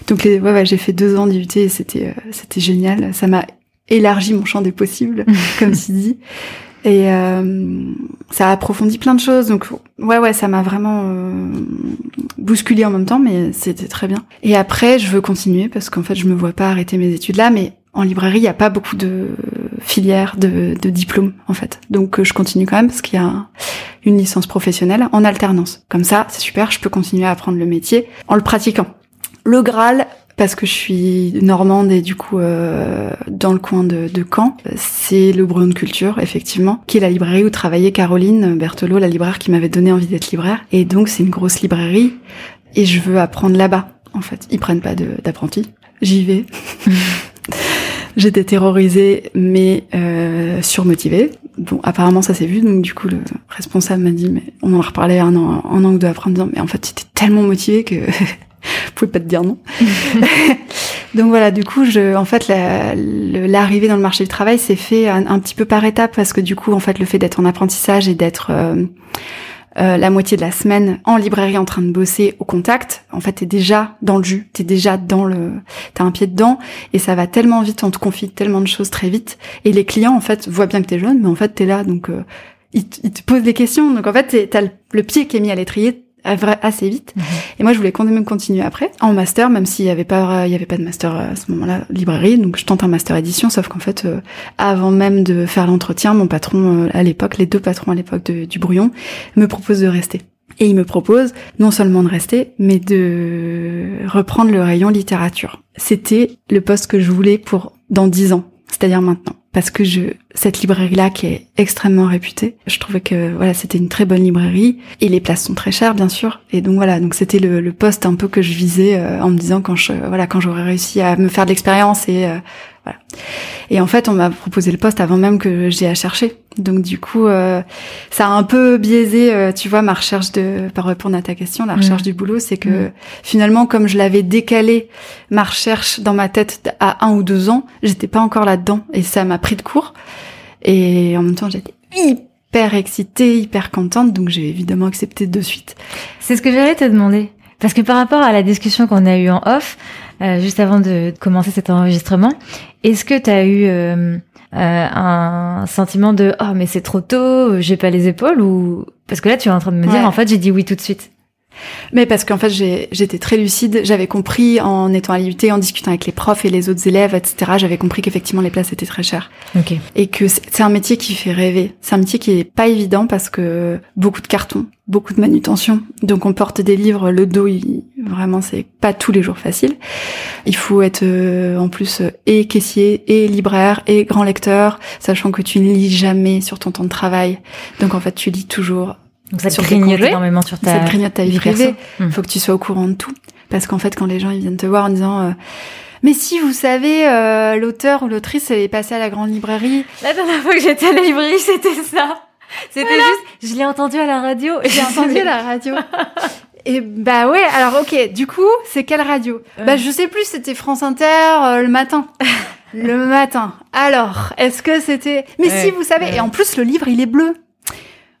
Donc les, ouais, ouais j'ai fait deux ans d'IUT et c'était c'était génial. Ça m'a élargi mon champ des possibles, comme tu dis. Et euh, ça a approfondi plein de choses. Donc ouais, ouais, ça m'a vraiment euh, bousculé en même temps, mais c'était très bien. Et après, je veux continuer parce qu'en fait, je me vois pas arrêter mes études là, mais en librairie, il n'y a pas beaucoup de filières de, de diplômes en fait. Donc euh, je continue quand même parce qu'il y a une licence professionnelle en alternance. Comme ça, c'est super, je peux continuer à apprendre le métier en le pratiquant. Le Graal, parce que je suis normande et du coup euh, dans le coin de, de Caen, c'est le Brouillon de Culture, effectivement, qui est la librairie où travaillait Caroline Berthelot, la libraire qui m'avait donné envie d'être libraire. Et donc c'est une grosse librairie et je veux apprendre là-bas. En fait, ils prennent pas d'apprentis. J'y vais. J'étais terrorisée mais euh, surmotivée. Bon, apparemment ça s'est vu, donc du coup le responsable m'a dit, mais on en a reparlé un an, un an ou deux après en disant, mais en fait j'étais tellement motivée que je pouvais pas te dire non. donc voilà, du coup, je, en fait, l'arrivée dans le marché du travail s'est fait un, petit peu par étapes parce que du coup, en fait, le fait d'être en apprentissage et d'être euh, euh, la moitié de la semaine en librairie en train de bosser au contact, en fait, t'es déjà dans le jus, t'es déjà dans le, t'as un pied dedans, et ça va tellement vite, on te confie tellement de choses très vite, et les clients, en fait, voient bien que t'es jeune, mais en fait, t'es là, donc euh, ils, te posent des questions, donc en fait, t'as le pied qui est mis à l'étrier assez vite. Mhm. Et moi, je voulais quand même continuer après en master, même s'il y avait pas, il y avait pas de master à ce moment-là, librairie. Donc, je tente un master édition, sauf qu'en fait, euh, avant même de faire l'entretien, mon patron euh, à l'époque, les deux patrons à l'époque du brouillon, me propose de rester. Et il me propose non seulement de rester, mais de reprendre le rayon littérature. C'était le poste que je voulais pour dans dix ans, c'est-à-dire maintenant parce que je cette librairie là qui est extrêmement réputée, je trouvais que voilà c'était une très bonne librairie. Et les places sont très chères bien sûr. Et donc voilà donc c'était le, le poste un peu que je visais euh, en me disant quand je voilà quand j'aurais réussi à me faire de l'expérience et euh, voilà. Et en fait, on m'a proposé le poste avant même que j'ai à chercher. Donc du coup, euh, ça a un peu biaisé, euh, tu vois, ma recherche de, par répondre à ta question, la recherche mm. du boulot, c'est que mm. finalement, comme je l'avais décalé ma recherche dans ma tête à un ou deux ans, j'étais pas encore là-dedans et ça m'a pris de court. Et en même temps, j'étais hyper excitée, hyper contente, donc j'ai évidemment accepté de suite. C'est ce que j'allais te demander. Parce que par rapport à la discussion qu'on a eue en off, euh, juste avant de commencer cet enregistrement, est-ce que tu as eu euh, euh, un sentiment de oh mais c'est trop tôt, j'ai pas les épaules ou parce que là tu es en train de me dire en fait j'ai dit oui tout de suite. Mais parce qu'en fait, j'étais très lucide. J'avais compris en étant à l'IUT, en discutant avec les profs et les autres élèves, etc. J'avais compris qu'effectivement les places étaient très chères. Okay. Et que c'est un métier qui fait rêver. C'est un métier qui est pas évident parce que beaucoup de cartons, beaucoup de manutention. Donc on porte des livres, le dos, il, vraiment c'est pas tous les jours facile. Il faut être euh, en plus et caissier et libraire et grand lecteur, sachant que tu ne lis jamais sur ton temps de travail. Donc en fait tu lis toujours donc ça te grignote énormément sur ta, ça te grignote ta vie, privée. Il hmm. faut que tu sois au courant de tout. Parce qu'en fait, quand les gens ils viennent te voir en disant euh, mais si vous savez, euh, l'auteur ou l'autrice elle est passée à la grande librairie. La dernière fois que j'étais à la librairie, c'était ça. C'était juste, je l'ai entendu à la radio. J'ai entendu à la radio. Et bah ouais, alors ok, du coup, c'est quelle radio? Bah je sais plus, c'était France Inter euh, le matin. le matin. Alors, est-ce que c'était Mais si vous savez, et en plus le livre il est bleu.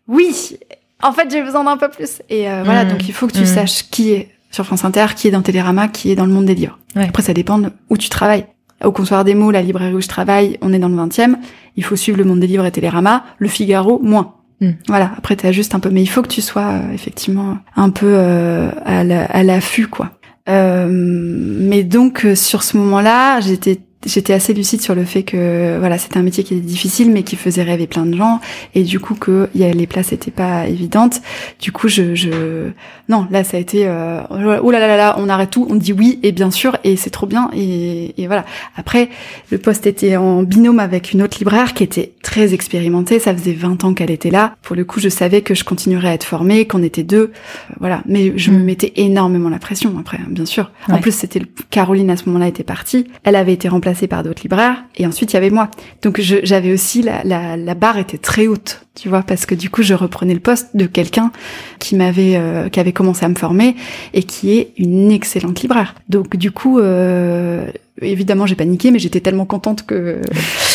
Oui, en fait, j'ai besoin d'un peu plus. Et euh, voilà, mmh. donc il faut que tu mmh. saches qui est sur France Inter, qui est dans Télérama, qui est dans le monde des livres. Après, ça dépend où tu travailles. Au comptoir des mots, la librairie où je travaille, on est dans le 20e. Il faut suivre le monde des livres et Télérama. Le Figaro, moins. Mmh. Voilà. Après, juste un peu, mais il faut que tu sois euh, effectivement un peu euh, à l'affût, quoi. Euh, mais donc sur ce moment-là, j'étais j'étais assez lucide sur le fait que voilà c'était un métier qui était difficile mais qui faisait rêver plein de gens. Et du coup que y a, les places étaient pas évidentes. Du coup je, je non là ça a été euh, oh là là là on arrête tout on dit oui et bien sûr et c'est trop bien et, et voilà. Après le poste était en binôme avec une autre libraire qui était très expérimentée. Ça faisait 20 ans qu'elle était là. Pour le coup je savais que je continuerais à être formée qu'on était deux euh, voilà. Mais je me mm. mettais énormément la pression après hein, bien sûr. En plus c'était Caroline à ce moment-là était partie. Elle avait été remplacée par d'autres libraires, et ensuite il y avait moi. Donc j'avais aussi la, barre était très haute, tu vois, parce que du coup je reprenais le poste de quelqu'un qui m'avait, euh, qui avait commencé à me former et qui est une excellente libraire. Donc du coup, euh, évidemment j'ai paniqué, mais j'étais tellement contente que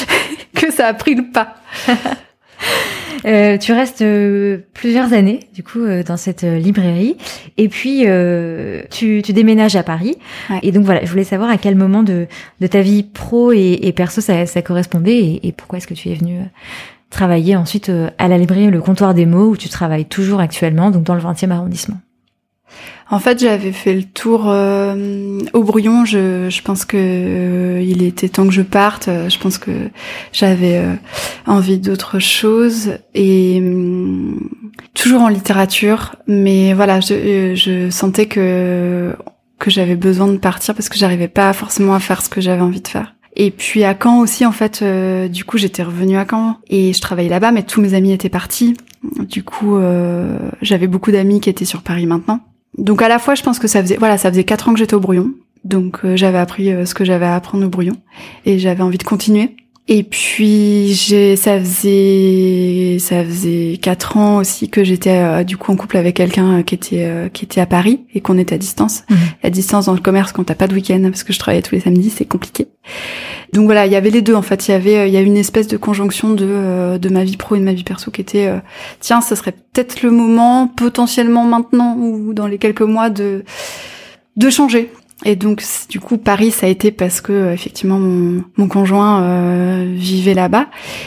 que ça a pris le pas. Euh, tu restes euh, plusieurs années, du coup, euh, dans cette librairie. Et puis, tu, tu, déménages à Paris. Et donc, voilà, je voulais savoir à quel moment de, de ta vie pro et, et perso ça, ça correspondait et, et pourquoi est-ce que tu es venu travailler ensuite à la librairie Le Comptoir des mots où tu travailles toujours actuellement, donc dans le 20e arrondissement en fait, j'avais fait le tour euh, au brouillon. Je, je pense que euh, il était temps que je parte. Je pense que j'avais euh, envie d'autre chose et hum, toujours en littérature. Mais voilà, je, je sentais que que j'avais besoin de partir parce que j'arrivais pas forcément à faire ce que j'avais envie de faire. Et puis à Caen aussi, en fait, du coup, j'étais revenue à Caen et je travaillais là-bas, mais tous mes amis étaient partis. Du coup, j'avais beaucoup d'amis qui étaient sur Paris maintenant. Donc à la fois, je pense que ça faisait voilà, ça faisait quatre ans que j'étais au brouillon, donc euh, j'avais appris euh, ce que j'avais à apprendre au brouillon et j'avais envie de continuer. Et puis j'ai ça faisait ça faisait quatre ans aussi que j'étais euh, du coup en couple avec quelqu'un qui était qui était à Paris et qu'on était à distance. Mmh. À distance dans le commerce quand t'as pas de week-end parce que je travaillais tous les samedis, c'est compliqué. Donc voilà, il y avait les deux en fait. Il y avait il y a une espèce de conjonction de de ma vie pro et de ma vie perso qui était tiens, ce serait peut-être le moment potentiellement maintenant ou dans les quelques mois de de changer et donc du coup Paris ça a été parce que euh, effectivement mon, mon conjoint euh, vivait là-bas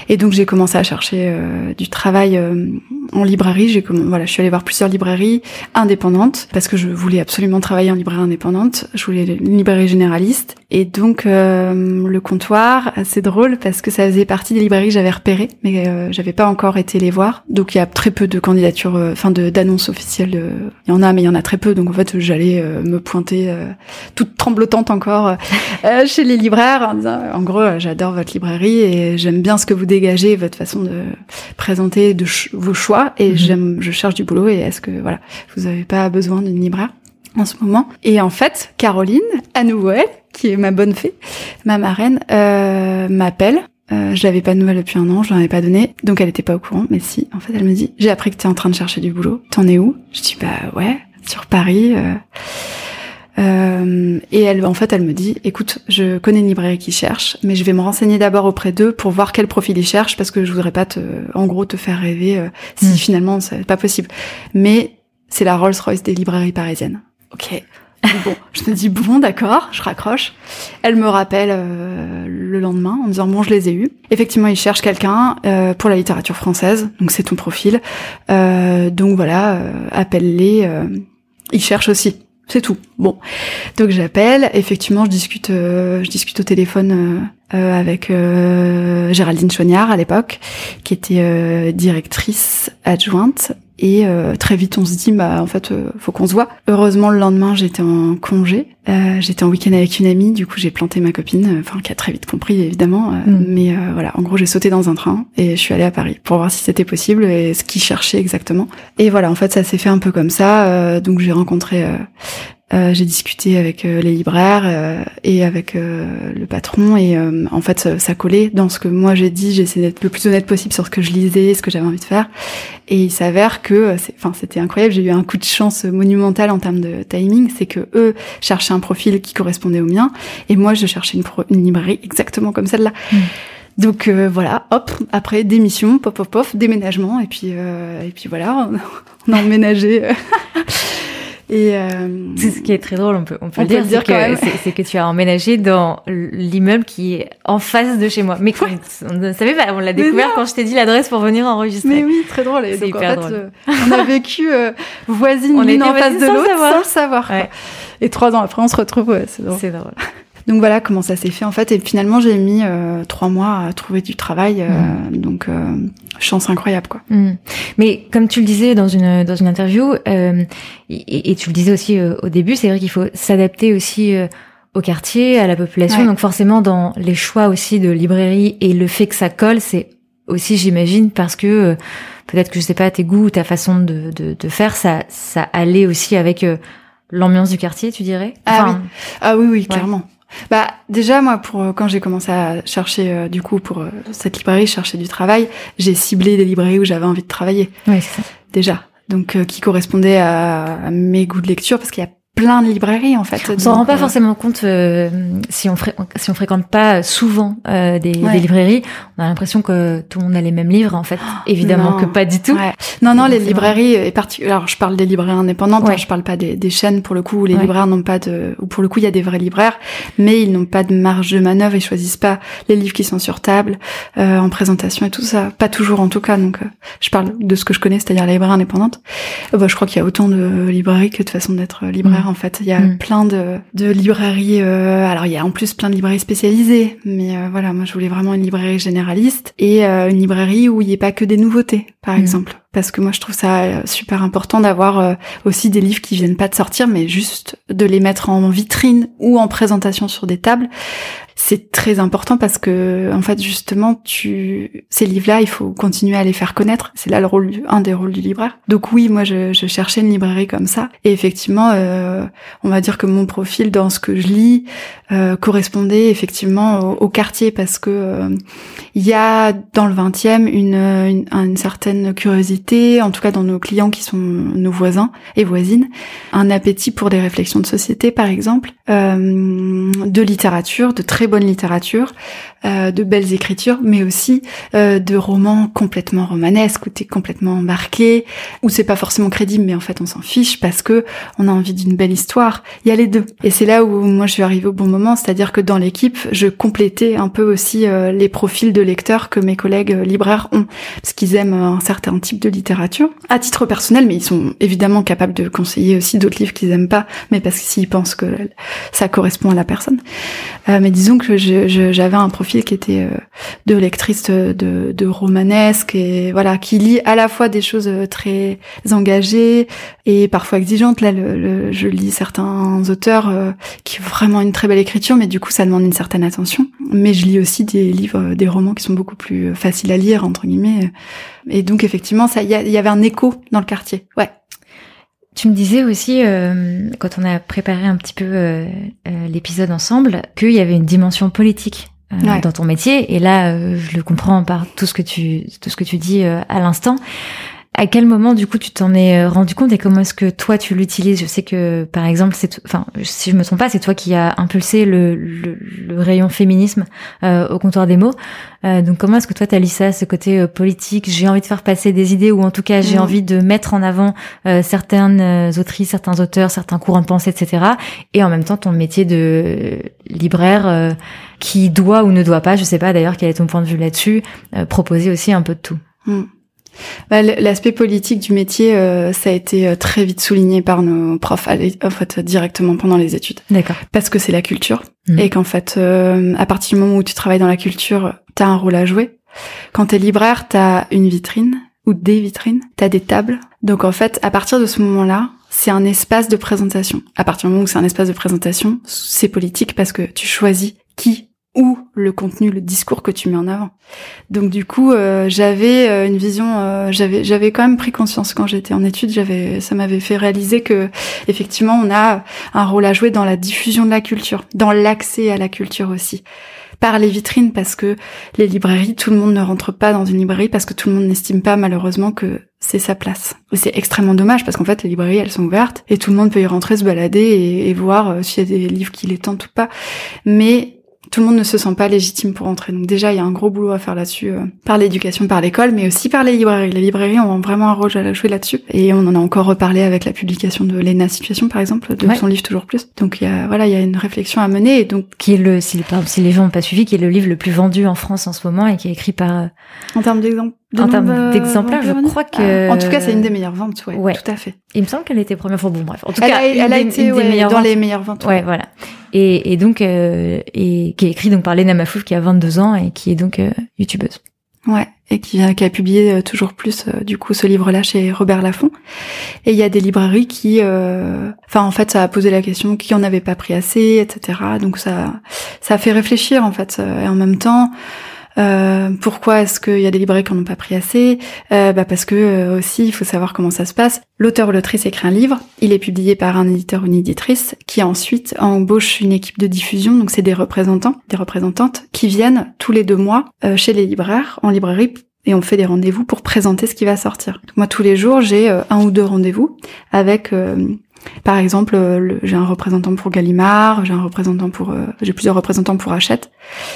et donc j'ai commencé à chercher euh, du travail en librairie. J'ai voilà, je suis allée voir plusieurs librairies indépendantes parce que je voulais absolument travailler en librairie indépendante. Je voulais une librairie généraliste et donc le comptoir c'est drôle parce que ça faisait partie des librairies que j'avais repérées mais j'avais pas encore été les voir. Donc il y a très peu de candidatures, enfin de d'annonces officielles. Il y en a mais il y en a très peu donc en fait j'allais me pointer toute tremblotante encore euh, chez les libraires en disant en gros euh, j'adore votre librairie et j'aime bien ce que vous dégagez votre façon de présenter de vos choix et mhm. j'aime je cherche du boulot et est-ce que voilà vous avez pas besoin d'une libraire en ce moment? Et en fait Caroline à nouveau elle qui est ma bonne fée ma marraine euh, m'appelle euh, je l'avais pas de nouvelles depuis un an, je l'en avais pas donné, donc elle était pas au courant, mais si, en fait elle me dit, j'ai appris que t'es en train de chercher du boulot, t'en es où? Je dis bah ouais, sur Paris. Euh... Euh, et elle, en fait, elle me dit, écoute, je connais une librairie qui cherche, mais je vais me renseigner d'abord auprès d'eux pour voir quel profil ils cherchent, parce que je voudrais pas te, en gros, te faire rêver euh, si mm. finalement c'est pas possible. Mais c'est la Rolls-Royce des librairies parisiennes. Ok. bon, je me dis bon, d'accord, je raccroche. Elle me rappelle euh, le lendemain en me disant bon, je les ai eus. Effectivement, ils cherchent quelqu'un euh, pour la littérature française, donc c'est ton profil. donc voilà, appelle-les. ils cherchent aussi. C'est tout. Bon, donc j'appelle. Effectivement, je discute, euh, je discute au téléphone euh, euh, avec Géraldine Choignard à l'époque, qui était directrice adjointe. Et très vite, on se dit, bah en fait, faut qu'on se voit. Heureusement, le lendemain, j'étais en congé. j'étais en week-end avec une amie. Du coup, j'ai planté ma copine, enfin qui a très vite compris évidemment. Mm. Mais voilà, en gros, j'ai sauté dans un train et je suis allée à Paris pour voir si c'était possible et ce qu'ils cherchaient exactement. Et voilà, en fait, ça s'est fait un peu comme ça. donc j'ai rencontré euh, j'ai discuté avec euh, les libraires euh, et avec le patron et en fait ça, ça, collait dans ce que moi j'ai dit. J'ai essayé d'être le plus honnête possible sur ce que je lisais, ce que j'avais envie de faire. Et il s'avère que, enfin c'était incroyable. J'ai eu un coup de chance monumental en termes de timing, c'est que eux cherchaient un profil qui correspondait au mien et moi je cherchais une, une librairie exactement comme celle-là. Mmh. Donc voilà, hop, après démission, pop pop pop, déménagement et puis et puis voilà, on a emménagé. Et euh, c'est ce qui est très drôle, on peut, on peut, le dire, c'est que, c'est que tu as emménagé dans l'immeuble qui est en face de chez moi. Mais on ne savait pas, on l'a découvert quand je t'ai dit l'adresse pour venir enregistrer. Mais oui, très drôle. C'est hyper drôle. Euh, on a vécu euh, voisine l'une en face de l'autre sans le savoir. Ouais. Et trois ans après, on se retrouve. Ouais, c'est drôle. Donc voilà comment ça s'est fait en fait. Et finalement, j'ai mis euh, trois mois à trouver du travail. Euh, mm. Donc euh, chance incroyable quoi. Mm. Mais comme tu le disais dans une dans une interview et, et, tu le disais aussi au début, c'est vrai qu'il faut s'adapter aussi au quartier, à la population. Donc forcément, dans les choix aussi de librairie et le fait que ça colle, c'est aussi, j'imagine, parce que peut-être que je sais pas tes goûts, ta façon de, de, de faire, ça ça allait aussi avec l'ambiance du quartier, tu dirais? ah oui, ah oui, oui, clairement. Bah déjà moi pour euh, quand j'ai commencé à chercher euh, du coup pour euh, cette librairie chercher du travail, j'ai ciblé des librairies où j'avais envie de travailler. Oui, c'est ça. Déjà. Donc qui correspondaient à, mes goûts de lecture parce qu'il y a plein de librairies en fait. On s'en rend pas forcément compte euh, si on si on fréquente pas souvent euh, des, des, librairies. On a l'impression que tout le monde a les mêmes livres. En fait, évidemment que pas du tout. Non, non, les librairies et Alors, je parle des librairies indépendantes. Hein, je parle pas des, des, chaînes pour le coup où les libraires n'ont pas de. Ou pour le coup, il y a des vrais libraires, mais ils n'ont pas de marge de manœuvre. Ils choisissent pas les livres qui sont sur table euh, en présentation et tout ça. Pas toujours en tout cas. Donc, je parle de ce que je connais, c'est-à-dire les librairies indépendantes. bah, je crois qu'il y a autant de librairies que de façons d'être libraire. En fait, il y a mm. plein de, de librairies. Euh, alors, il y a en plus plein de librairies spécialisées, mais euh, voilà, moi, je voulais vraiment une librairie généraliste et euh, une librairie où il n'y ait pas que des nouveautés, par mm. exemple. Parce que moi, je trouve ça super important d'avoir aussi des livres qui viennent pas de sortir, mais juste de les mettre en vitrine ou en présentation sur des tables. C'est très important parce que en fait justement tu ces livres-là il faut continuer à les faire connaître. C'est là le rôle un des rôles du libraire. Donc oui moi je, je cherchais une librairie comme ça. Et effectivement euh, on va dire que mon profil dans ce que je lis euh, correspondait effectivement au, quartier parce que euh, il y a dans le 20e une, une, une certaine curiosité en tout cas dans nos clients qui sont nos voisins et voisines un appétit pour des réflexions de société par exemple de littérature de très bonne littérature, euh, de belles écritures, mais aussi euh, de romans complètement romanesques où t'es complètement embarqué, où c'est pas forcément crédible, mais en fait on s'en fiche parce que on a envie d'une belle histoire. Il y a les deux, et c'est là où moi je suis arrivée au bon moment, c'est-à-dire que dans l'équipe je complétais un peu aussi euh, les profils de lecteurs que mes collègues libraires ont, parce qu'ils aiment un certain type de littérature à titre personnel, mais ils sont évidemment capables de conseiller aussi d'autres livres qu'ils aiment pas, mais parce qu'ils pensent que ça correspond à la personne. mais disons que j'avais un profil qui était euh, de lectrice de, de, romanesque et voilà, qui lit à la fois des choses euh, très engagées et parfois exigeantes. Là, le, je lis certains auteurs euh, qui ont vraiment une très belle écriture, mais du coup, ça demande une certaine attention. Mais je lis aussi des livres, des romans qui sont beaucoup plus faciles à lire entre guillemets. Et donc, effectivement, ça, il y, y avait un écho dans le quartier. Ouais. Tu me disais aussi, euh, quand on a préparé un petit peu euh, euh, l'épisode ensemble, qu'il y avait une dimension politique dans ton métier. Et là, je le comprends par tout ce que tu tout ce que tu dis à l'instant. À quel moment, du coup, tu t'en es euh, rendu compte et comment est-ce que toi tu l'utilises? Je sais que, par exemple, c'est, enfin, si je me trompe pas, c'est toi qui as impulsé le, le, rayon féminisme euh, au comptoir des mots. Euh, donc, comment est-ce que toi t'as ça, ce côté politique? J'ai envie de faire passer des idées, ou en tout cas, j'ai mmh. envie de mettre en avant certaines autrices, certains auteurs, certains courants de pensée, etc. Et en même temps, ton métier de libraire qui doit ou ne doit pas, je sais pas d'ailleurs quel est ton point de vue là-dessus, proposer aussi un peu de tout. Mmh. Bah, L'aspect politique du métier, euh, ça a été euh, très vite souligné par nos profs, en fait, directement pendant les études. D'accord. Parce que c'est la culture mmh. et qu'en fait, euh, à partir du moment où tu travailles dans la culture, t'as un rôle à jouer. Quand t'es libraire, t'as une vitrine ou des vitrines, t'as des tables. Donc en fait, à partir de ce moment-là, c'est un espace de présentation. À partir du moment où c'est un espace de présentation, c'est politique parce que tu choisis qui ou le contenu, le discours que tu mets en avant. Donc du coup, euh, j'avais euh, une vision, euh, j'avais j'avais quand même pris conscience quand j'étais en études, j'avais ça m'avait fait réaliser que effectivement, on a un rôle à jouer dans la diffusion de la culture, dans l'accès à la culture aussi. Par les vitrines parce que les librairies, tout le monde ne rentre pas dans une librairie parce que tout le monde n'estime pas malheureusement que c'est sa place. C'est extrêmement dommage parce qu'en fait les librairies elles sont ouvertes et tout le monde peut y rentrer, se balader et, et voir s'il y a des livres qui les tentent ou pas. Mais tout le monde ne se sent pas légitime pour entrer. Donc déjà, il y a un gros boulot à faire là-dessus, euh, par l'éducation, par l'école, mais aussi par les librairies. Les librairies ont vraiment un rôle à jouer là-dessus. Et on en a encore reparlé avec la publication de Lena Situation, par exemple, de son livre Toujours Plus. Donc il y a, voilà, il y a une réflexion à mener. Et donc qui est le, si, si les gens n'ont pas suivi, qui est le livre le plus vendu en France en ce moment et qui est écrit par. Euh, en termes d'exemple. en termes d'exemplaires, je crois que. Ah, en tout cas, c'est une des meilleures ventes, ouais, ouais. tout à fait. Il me semble qu'elle était première fois. Bon, bref. En tout elle cas, a, elle a été dans les meilleures ventes. Ouais, voilà et, et donc euh, et qui est écrit donc par Lena Mafouf qui a 22 ans et qui est donc euh, youtubeuse. Ouais, et qui a, qui a publié euh, toujours plus du coup ce livre-là chez Robert Laffont. Et il y a des librairies qui, enfin en fait, ça a posé la question qui en avait pas pris assez, etc. Donc ça, ça a fait réfléchir en fait. Et en même temps, euh, pourquoi est-ce qu'il y a des librairies qui n'ont pas pris assez? Euh, bah Parce que euh, aussi, il faut savoir comment ça se passe. L'auteur ou l'autrice écrit un livre, il est publié par un éditeur ou une éditrice qui ensuite embauche une équipe de diffusion, donc c'est des représentants, des représentantes qui viennent tous les deux mois chez les libraires, en librairie, et on fait des rendez-vous pour présenter ce qui va sortir. moi, tous les jours, j'ai un ou deux rendez-vous avec Par exemple, j'ai un représentant pour Gallimard, j'ai un représentant pour, j'ai plusieurs représentants pour Hachette.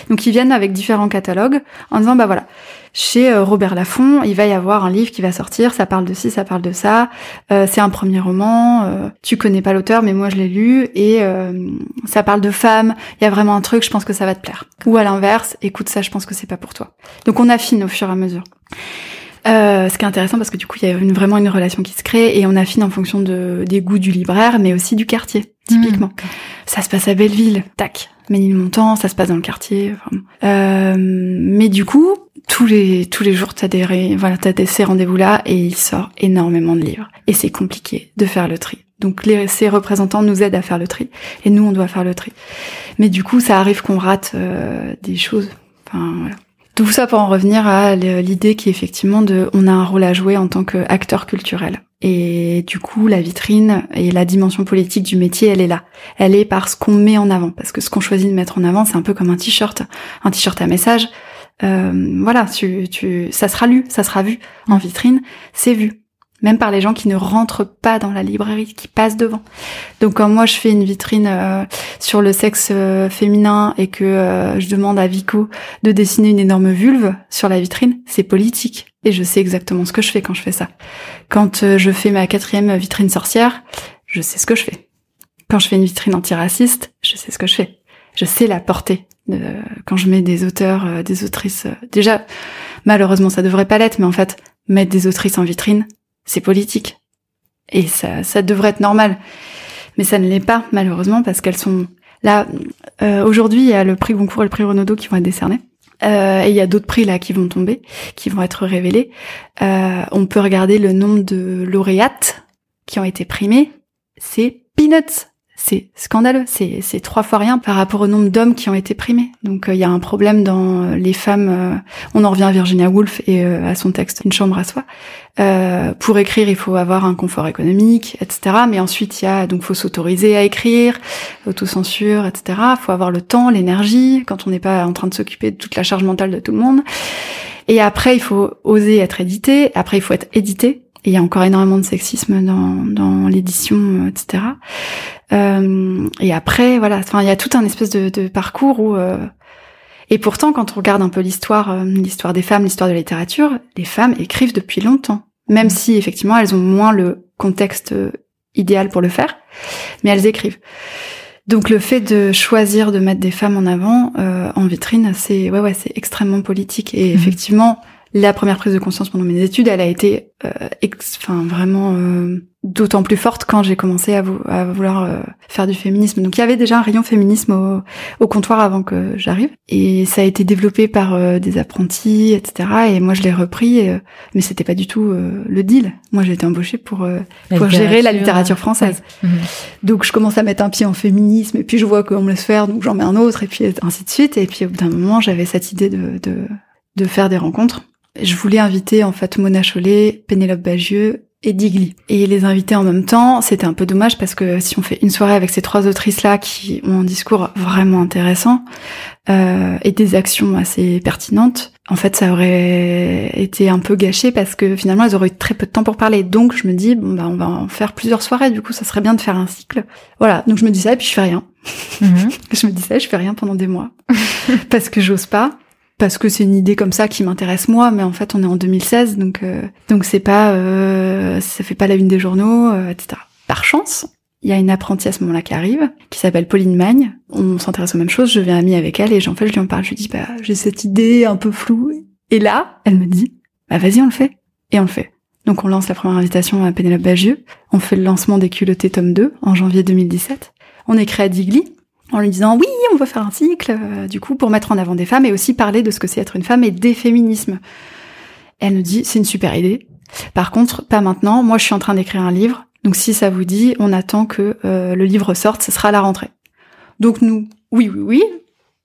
Donc ils viennent avec différents catalogues en disant bah voilà, chez euh, Robert Laffont, il va y avoir un livre qui va sortir, ça parle de ci, ça parle de ça, euh, c'est un premier roman, euh, tu connais pas l'auteur mais moi je l'ai lu et ça parle de femmes, il y a vraiment un truc, je pense que ça va te plaire. Ou à l'inverse, écoute ça, je pense que c'est pas pour toi. Donc on affine au fur et à mesure. Euh, ce qui est intéressant parce que du coup il y a une, vraiment une relation qui se crée et on affine en fonction de, des goûts du libraire mais aussi du quartier typiquement. Mmh. Ça se passe à Belleville, tac. Ménilmontant, ça se passe dans le quartier. Euh, mais du coup, tous les tous les jours t'as des voilà t'as des, ces rendez-vous là et il sort énormément de livres et c'est compliqué de faire le tri. Donc les, ces représentants nous aident à faire le tri et nous on doit faire le tri. Mais du coup ça arrive qu'on rate euh, des choses. Enfin voilà. Tout ça pour en revenir à l'idée qui effectivement de on a un rôle à jouer en tant qu'acteur culturel. Et du coup, la vitrine et la dimension politique du métier, elle est là. Elle est par ce qu'on met en avant. Parce que ce qu'on choisit de mettre en avant, c'est un peu comme un t-shirt. Un t-shirt à message. Euh, voilà, tu, tu, ça sera lu, ça sera vu en vitrine, c'est vu même par les gens qui ne rentrent pas dans la librairie, qui passent devant. Donc quand moi je fais une vitrine euh, sur le sexe euh, féminin et que euh, je demande à Vico de dessiner une énorme vulve sur la vitrine, c'est politique. Et je sais exactement ce que je fais quand je fais ça. Quand je fais ma quatrième vitrine sorcière, je sais ce que je fais. Quand je fais une vitrine antiraciste, je sais ce que je fais. Je sais la portée. quand je mets des auteurs, des autrices, déjà, malheureusement ça devrait pas l'être, mais en fait, mettre des autrices en vitrine, c'est politique. Et ça, ça devrait être normal. Mais ça ne l'est pas, malheureusement, parce qu'elles sont là. Euh, Aujourd'hui, il y a le prix Goncourt et le prix Renaudot qui vont être décernés. Euh, et il y a d'autres prix là qui vont tomber, qui vont être révélés. Euh, on peut regarder le nombre de lauréates qui ont été primés. C'est peanuts c'est scandaleux. C'est, c'est trois fois rien par rapport au nombre d'hommes qui ont été primés. Donc euh, il y a un problème dans euh, les femmes. Euh, on en revient à Virginia Woolf et à son texte Une chambre à soi. pour écrire, il faut avoir un confort économique, etc. Mais ensuite, il y a donc faut s'autoriser à écrire, autocensure, etc. Faut avoir le temps, l'énergie quand on n'est pas en train de s'occuper de toute la charge mentale de tout le monde. Et après, il faut oser être édité. Après, il faut être édité. Et il y a encore énormément de sexisme dans, dans l'édition, etc. Euh, et après, voilà, enfin, il y a tout un espèce de, de parcours où euh, et pourtant, quand on regarde un peu l'histoire, euh, l'histoire des femmes, l'histoire de la littérature, les femmes écrivent depuis longtemps, même si effectivement elles ont moins le contexte euh, idéal pour le faire, mais elles écrivent. Donc le fait de choisir de mettre des femmes en avant euh, en vitrine, c'est ouais ouais, c'est extrêmement politique et mmh. effectivement la première prise de conscience pendant mes études, elle a été, euh, enfin vraiment euh, d'autant plus forte quand j'ai commencé à, vouloir euh, faire du féminisme. Donc il y avait déjà un rayon féminisme au, comptoir avant que j'arrive, et ça a été développé par des apprentis, etc. Et moi je l'ai repris, mais c'était pas du tout le deal. Moi j'ai été embauchée pour pour gérer la littérature française. Mhm. Donc je commence à mettre un pied en féminisme, et puis je vois qu'on me laisse faire, donc j'en mets un autre, et puis ainsi de suite. Et puis au bout d'un moment j'avais cette idée de, de de faire des rencontres je voulais inviter en fait Mona Chollet, Pénélope Bagieux et Digli. Et les inviter en même temps, c'était un peu dommage parce que si on fait une soirée avec ces trois autrices-là qui ont un discours vraiment intéressant euh, et des actions assez pertinentes, en fait ça aurait été un peu gâché parce que finalement elles auraient eu très peu de temps pour parler. Donc je me dis, bon bah on va en faire plusieurs soirées, du coup ça serait bien de faire un cycle. Voilà, donc je me dis ça et puis je fais rien. Mhm. je me dis ça, je fais rien pendant des mois parce que j'ose pas parce que c'est une idée comme ça qui m'intéresse moi, mais en fait on est en 2016, donc euh, donc c'est pas, euh, ça fait pas la une des journaux, euh, etc. Par chance, il y a une apprentie à ce moment-là qui arrive, qui s'appelle Pauline Magne. On s'intéresse aux mêmes choses, je viens amie avec elle et en fait je lui en parle, je lui dis bah j'ai cette idée un peu floue, et là elle me dit bah vas-y on le fait, et on le fait. Donc on lance la première invitation à Pénélope Bagieux, on fait le lancement des culottés tome 2 en janvier 2017. On écrit à Digli, en lui disant oui, on veut faire un cycle, euh, du coup, pour mettre en avant des femmes et aussi parler de ce que c'est être une femme et des féminismes. Elle nous dit c'est une super idée. Par contre, pas maintenant. Moi, je suis en train d'écrire un livre. Donc, si ça vous dit, on attend que euh, le livre sorte. Ce sera à la rentrée. Donc, nous, oui, oui, oui,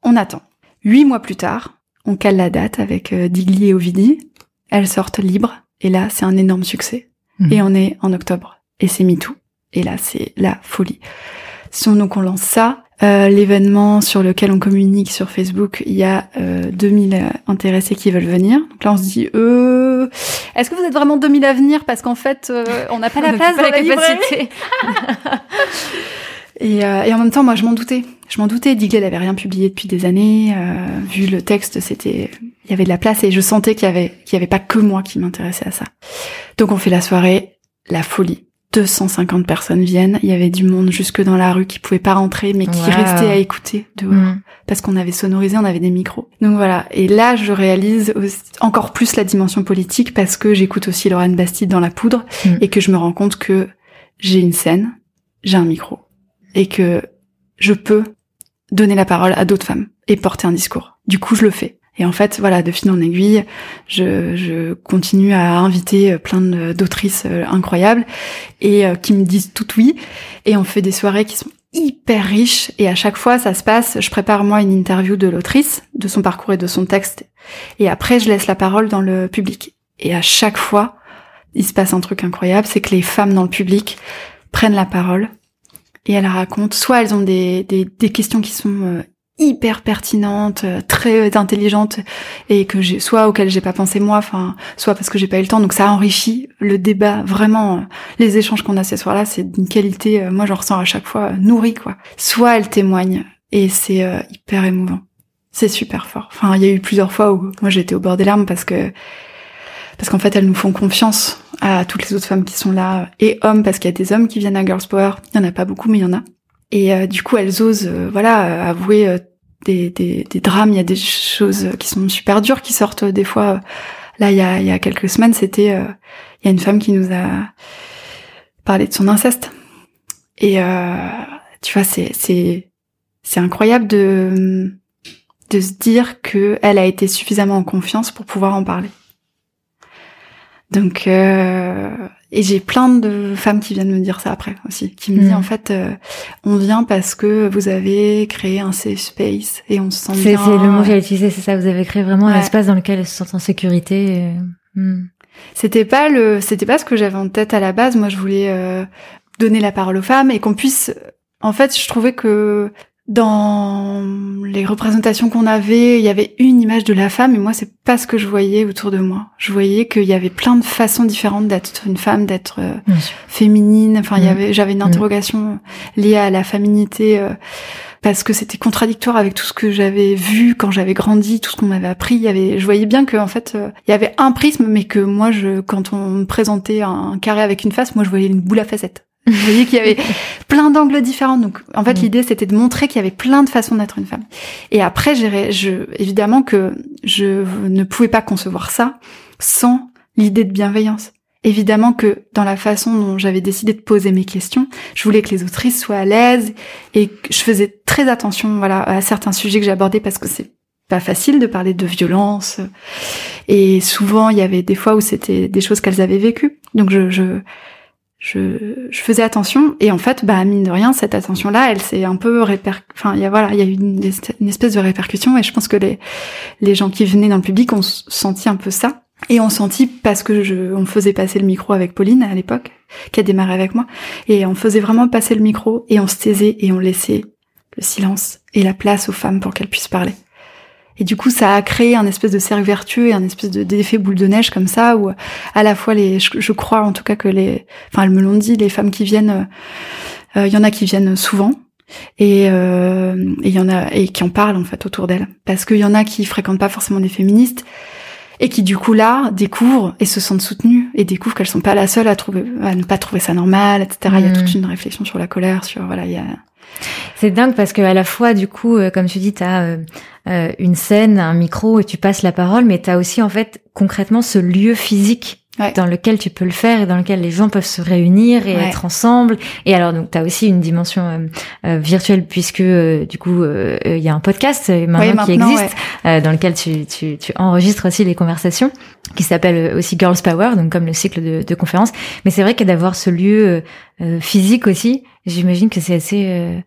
on attend. Huit mois plus tard, on cale la date avec euh, Digli et Ovidi. Elles sortent libres. Et là, c'est un énorme succès. Mmh. Et on est en octobre. Et c'est MeToo. Et là, c'est la folie Si on, donc on lance ça, euh, l'événement sur lequel on communique sur Facebook, il y a euh, 2000 intéressés qui veulent venir. Donc là, on se dit, euh, est-ce que vous êtes vraiment 2000 à venir? Parce qu'en fait, euh, on n'a pas la place dans la, capacité. et, euh, et, en même temps, moi, je m'en doutais. Je m'en doutais. Digley n'avait rien publié depuis des années. Euh, vu le texte, c'était, il y avait de la place et je sentais qu'il y avait, qu'il y avait pas que moi qui m'intéressais à ça. Donc on fait la soirée, la folie 250 personnes viennent. Il y avait du monde jusque dans la rue qui pouvait pas rentrer, mais qui restait à écouter dehors. Mm. Parce qu'on avait sonorisé, on avait des micros. Donc voilà. Et là, je réalise encore plus la dimension politique parce que j'écoute aussi Lorraine Bastide dans La Poudre mm. et que je me rends compte que j'ai une scène, j'ai un micro et que je peux donner la parole à d'autres femmes et porter un discours. Du coup, je le fais. Et en fait, voilà, de fil en aiguille, je, continue à inviter euh, plein d'autrices euh, incroyables et euh, qui me disent tout oui. Et on fait des soirées qui sont hyper riches. Et à chaque fois, ça se passe. Je prépare moi une interview de l'autrice, de son parcours et de son texte. Et après, je laisse la parole dans le public. Et à chaque fois, il se passe un truc incroyable, c'est que les femmes dans le public prennent la parole et elles racontent. Soit elles ont des, des, des questions qui sont hyper pertinente, euh, très intelligente et que j'ai soit auquel j'ai pas pensé moi, enfin soit parce que j'ai pas eu le temps. Donc ça enrichit le débat vraiment. Euh, les échanges qu'on a ces soirs-là, c'est d'une qualité, euh, moi j'en ressens à chaque fois nourrie quoi. Soit elle témoigne et c'est hyper émouvant. C'est super fort. Enfin, il y a eu plusieurs fois où moi j'étais au bord des larmes parce que parce qu'en fait elles nous font confiance à toutes les autres femmes qui sont là et hommes parce qu'il y a des hommes qui viennent à Girls Power. Il y en a pas beaucoup mais il y en a. Et du coup, elles osent, voilà, avouer des, des, des, drames, il y a des choses qui sont super dures qui sortent des fois. Là, il y a, il y a quelques semaines, c'était, euh, il y a une femme qui nous a parlé de son inceste. Et euh, tu vois, c'est c'est c'est incroyable de de se dire que elle a été suffisamment en confiance pour pouvoir en parler. Donc, euh, et j'ai plein de femmes qui viennent me dire ça après aussi, qui me disent mm. en fait, euh, on vient parce que vous avez créé un safe space et on se sent bien. C'est le mot que j'ai utilisé, c'est ça. Vous avez créé vraiment un espace dans lequel elles se sentent en sécurité. Mm. C'était pas le, c'était pas ce que j'avais en tête à la base. Moi, je voulais euh, donner la parole aux femmes et qu'on puisse. En fait, je trouvais que dans les représentations qu'on avait, il y avait une image de la femme et moi c'est pas ce que je voyais autour de moi. Je voyais qu'il y avait plein de façons différentes d'être une femme, d'être euh, féminine. Enfin, il y mm. avait, j'avais une mm. interrogation liée à la féminité euh, parce que c'était contradictoire avec tout ce que j'avais vu quand j'avais grandi, tout ce qu'on m'avait appris. Il y avait, je voyais bien que en fait, euh, il y avait un prisme, mais que moi, je, quand on me présentait un carré avec une face, moi je voyais une boule à facettes. Vous voyez qu'il y avait plein d'angles différents. Donc, en fait, mm. l'idée, c'était de montrer qu'il y avait plein de façons d'être une femme. Et après, je, évidemment que je ne pouvais pas concevoir ça sans l'idée de bienveillance. Évidemment que dans la façon dont j'avais décidé de poser mes questions, je voulais que les autrices soient à l'aise et que je faisais très attention, voilà, à certains sujets que j'abordais parce que c'est pas facile de parler de violence. Et souvent, il y avait des fois où c'était des choses qu'elles avaient vécues. Donc, je, je je, je, faisais attention. Et en fait bah mine de rien cette attention là elle s'est un peu réper enfin il y a voilà il y a eu une, espèce de répercussion. Et je pense que les les gens qui venaient dans le public ont senti un peu ça. Et ont senti parce que je on faisait passer le micro avec Pauline à l'époque qui a démarré avec moi. Et on faisait vraiment passer le micro et on se taisait et on laissait le silence et la place aux femmes pour qu'elles puissent parler et du coup, ça a créé un espèce de cercle vertueux et un espèce de d'effet boule de neige comme ça, où à la fois les, je, crois en tout cas que les, enfin elles me l'ont dit, les femmes qui viennent, euh, il y en a qui viennent souvent, et euh, il y en a et qui en parlent en fait autour d'elles, parce qu'il y en a qui fréquentent pas forcément des féministes et qui du coup là découvrent et se sentent soutenues et découvrent qu'elles sont pas la seule à trouver à ne pas trouver ça normal, etc. Il y a toute mmh. une réflexion sur la colère, sur voilà, il y a c'est dingue parce que à la fois, du coup, euh, comme tu dis, tu as euh, euh, une scène, un micro et tu passes la parole, mais tu as aussi en fait concrètement ce lieu physique dans lequel tu peux le faire et dans lequel les gens peuvent se réunir et être ensemble. Et alors donc tu as aussi une dimension virtuelle puisque du coup il y a un podcast maintenant, qui existe dans lequel tu, tu, tu, enregistres aussi les conversations qui s'appelle aussi Girls Power donc comme le cycle de, de conférences. Mais c'est vrai que d'avoir ce lieu physique aussi J'imagine que c'est assez, euh,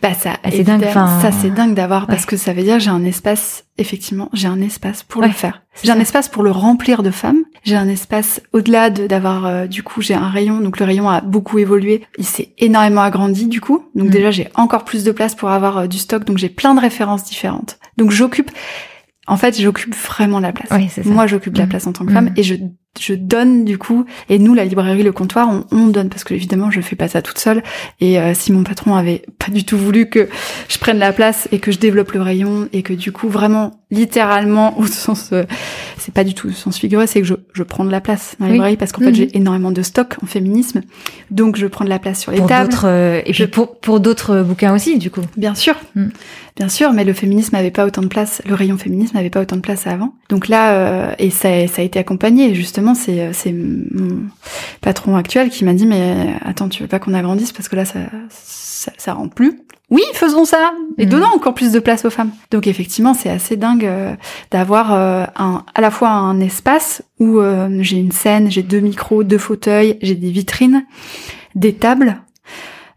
bah ça, assez dingue. ça c'est dingue d'avoir parce que ça veut dire j'ai un espace. Effectivement, j'ai un espace pour le faire. J'ai un espace pour le remplir de femmes. J'ai un espace au-delà de d'avoir euh, du coup j'ai un rayon donc le rayon a beaucoup évolué, il s'est énormément agrandi du coup. Donc Mm. déjà j'ai encore plus de place pour avoir euh, du stock donc j'ai plein de références différentes. Donc j'occupe en fait, j'occupe vraiment la place. Oui, c'est ça. Moi, j'occupe la Mm. place en tant que femme Mm. et je je donne du coup et nous la librairie le comptoir on, on donne parce que évidemment je fais pas ça toute seule et euh, si mon patron avait pas du tout voulu que je prenne la place et que je développe le rayon et que du coup vraiment littéralement au sens euh, c'est pas du tout au sens figuré c'est que je, je prends de la place dans la Oui. librairie parce qu'en Mhm. fait j'ai énormément de stock en féminisme donc je prends de la place sur les pour tables euh, et puis Je- pour pour d'autres bouquins aussi du coup. Bien sûr, Mm. bien sûr, mais le féminisme n'avait pas autant de place, le rayon féminisme n'avait pas autant de place avant. Donc là, euh, et ça, ça a été accompagné. Et justement, c'est euh, c'est mon patron actuel qui m'a dit mais attends, tu veux pas qu'on agrandisse parce que là, ça ça, ça rentre plus. Oui, faisons ça et Mm. donnons encore plus de place aux femmes. Donc effectivement, c'est assez dingue euh, d'avoir euh, un, à la fois un espace où euh, j'ai une scène, j'ai deux micros, deux fauteuils, j'ai des vitrines, des tables,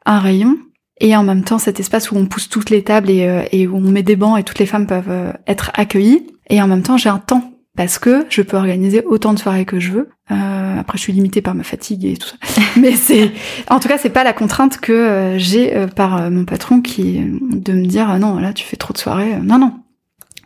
un rayon et en même temps cet espace où on pousse toutes les tables et, euh, et où on met des bancs et toutes les femmes peuvent euh, être accueillies. Et en même temps, j'ai un temps parce que je peux organiser autant de soirées que je veux. Euh, après, je suis limitée par ma fatigue et tout ça. Mais c'est, en tout cas, c'est pas la contrainte que euh, j'ai euh, par euh, mon patron qui de me dire non là tu fais trop de soirées. Non non,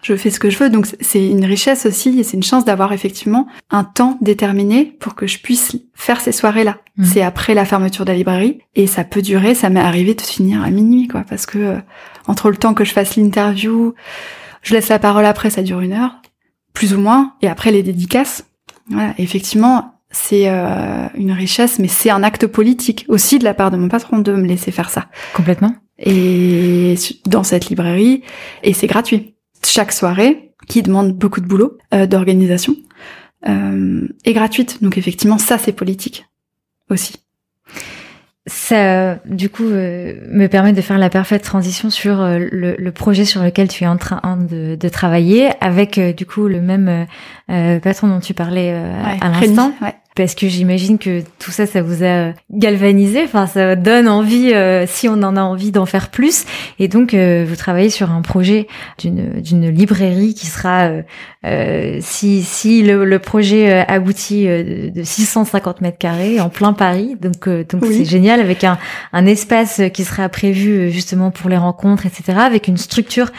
je fais ce que je veux. Donc c'est- une richesse aussi et c'est une chance d'avoir effectivement un temps déterminé pour que je puisse faire ces soirées-là. Mhm. C'est après la fermeture de la librairie et ça peut durer. Ça m'est arrivé de finir à minuit, quoi, parce que euh, entre le temps que je fasse l'interview, je laisse la parole après, ça dure une heure, plus ou moins, et après les dédicaces. Voilà, effectivement. C'est euh, une richesse, mais c'est un acte politique aussi de la part de mon patron de me laisser faire ça Complètement. et dans cette librairie et c'est gratuit. Chaque soirée, qui demande beaucoup de boulot, euh, d'organisation, euh, est gratuite. Donc effectivement, ça c'est politique aussi. Ça, du coup, euh, me permet de faire la parfaite transition sur euh, le, le projet sur lequel tu es en train de, de travailler, avec euh, du coup le même patron dont tu parlais euh, Ouais, à l'instant. ouais. Parce que j'imagine que tout ça, ça vous a euh, galvanisé. Enfin, ça donne envie, euh, si on en a envie, d'en faire plus. Et donc, euh, vous travaillez sur un projet d'une librairie qui sera, euh, euh, si si le, le projet euh, aboutit, de 650 mètres carrés en plein Paris. Donc, euh, donc Oui. c'est génial avec un un espace qui sera prévu justement pour les rencontres, etc. Avec une structure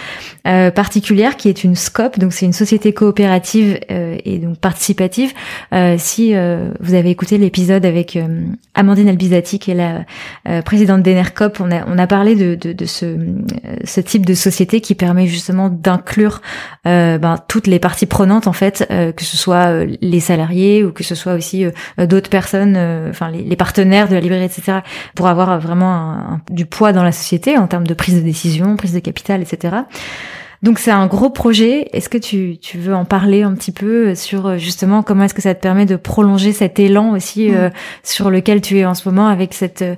euh, particulière qui est une SCOP. Donc, c'est une société coopérative euh, et donc participative. Euh, si euh, vous avez écouté l'épisode avec euh, Amandine Albizati, qui est la euh, présidente d'Enercop, on a, on a parlé de, de, de ce, ce type de société qui permet justement d'inclure ben, toutes les parties prenantes en fait, que ce soit les salariés ou que ce soit aussi d'autres personnes, enfin les, partenaires de la librairie, etc., pour avoir vraiment du poids dans la société en termes de prise de décision, prise de capital, etc. Donc c'est un gros projet. Est-ce que tu, tu veux en parler un petit peu sur euh, justement comment est-ce que ça te permet de prolonger cet élan aussi Mm. euh, sur lequel tu es en ce moment avec cette, euh,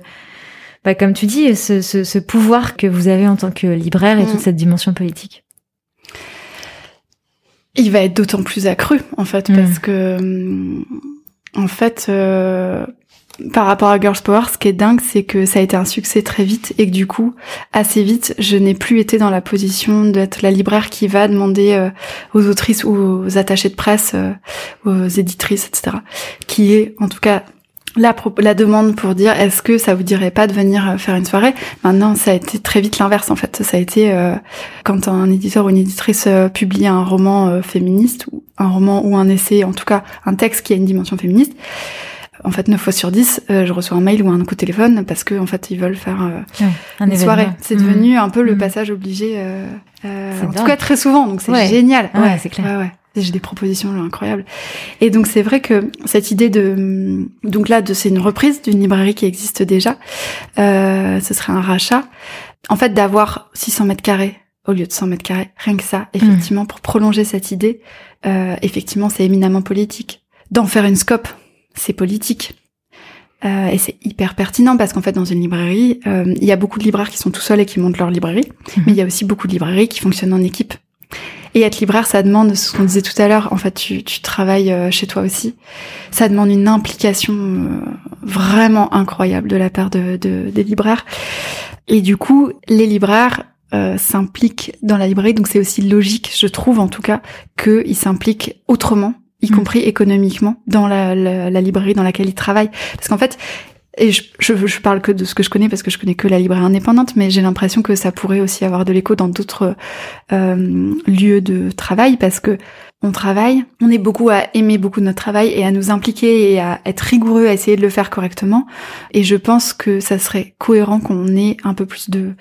bah, comme tu dis, ce, ce, ce pouvoir que vous avez en tant que libraire et Mm. toute cette dimension politique? Il va être d'autant plus accru en fait Mm. parce que hum, en fait euh, par rapport à Girls Power, ce qui est dingue, c'est que ça a été un succès très vite et que du coup, assez vite, je n'ai plus été dans la position d'être la libraire qui va demander euh, aux autrices ou aux attachés de presse, euh, aux éditrices, etc., qui est en tout cas la, la demande pour dire est-ce que ça vous dirait pas de venir euh, faire une soirée? Maintenant, ça a été très vite l'inverse en fait. Ça a été quand un éditeur ou une éditrice publie un roman féministe ou un roman ou un essai, en tout cas un texte qui a une dimension féministe. En fait, 9 fois sur 10, euh, je reçois un mail ou un coup de téléphone parce que en fait, ils veulent faire euh, Un une événement. soirée. C'est Mm. devenu un peu le Mm. passage obligé. Euh, euh, en tout cas, très souvent. Donc c'est Ouais. génial. Ouais, c'est clair. Ouais, ouais. J'ai des propositions incroyables. Et donc c'est vrai que cette idée de donc là de c'est une reprise d'une librairie qui existe déjà. Euh, ce serait un rachat. En fait, d'avoir 600 mètres carrés au lieu de 100 mètres carrés, rien que ça, effectivement, pour prolonger cette idée, euh, effectivement, c'est éminemment politique. D'en faire une scope, c'est politique. Euh, et c'est hyper pertinent parce qu'en fait, dans une librairie, euh, il y a beaucoup de libraires qui sont tout seuls et qui montent leur librairie, Mhm. mais il y a aussi beaucoup de librairies qui fonctionnent en équipe. Et être libraire, ça demande ce qu'on disait tout à l'heure. En fait, tu, tu travailles euh, chez toi aussi. Ça demande une implication euh, vraiment incroyable de la part de, de- des libraires. Et du coup, les libraires euh, s'impliquent dans la librairie, donc c'est aussi logique, je trouve en tout cas, qu'ils s'impliquent autrement y Mm. compris économiquement, dans la, la, la librairie dans laquelle ils travaillent. Parce qu'en fait, et je, je, je parle que de ce que je connais parce que je connais que la librairie indépendante, mais j'ai l'impression que ça pourrait aussi avoir de l'écho dans d'autres euh, lieux de travail parce que on travaille, on est beaucoup à aimer beaucoup notre travail et à nous impliquer et à être rigoureux, à essayer de le faire correctement. Et je pense que ça serait cohérent qu'on ait un peu plus de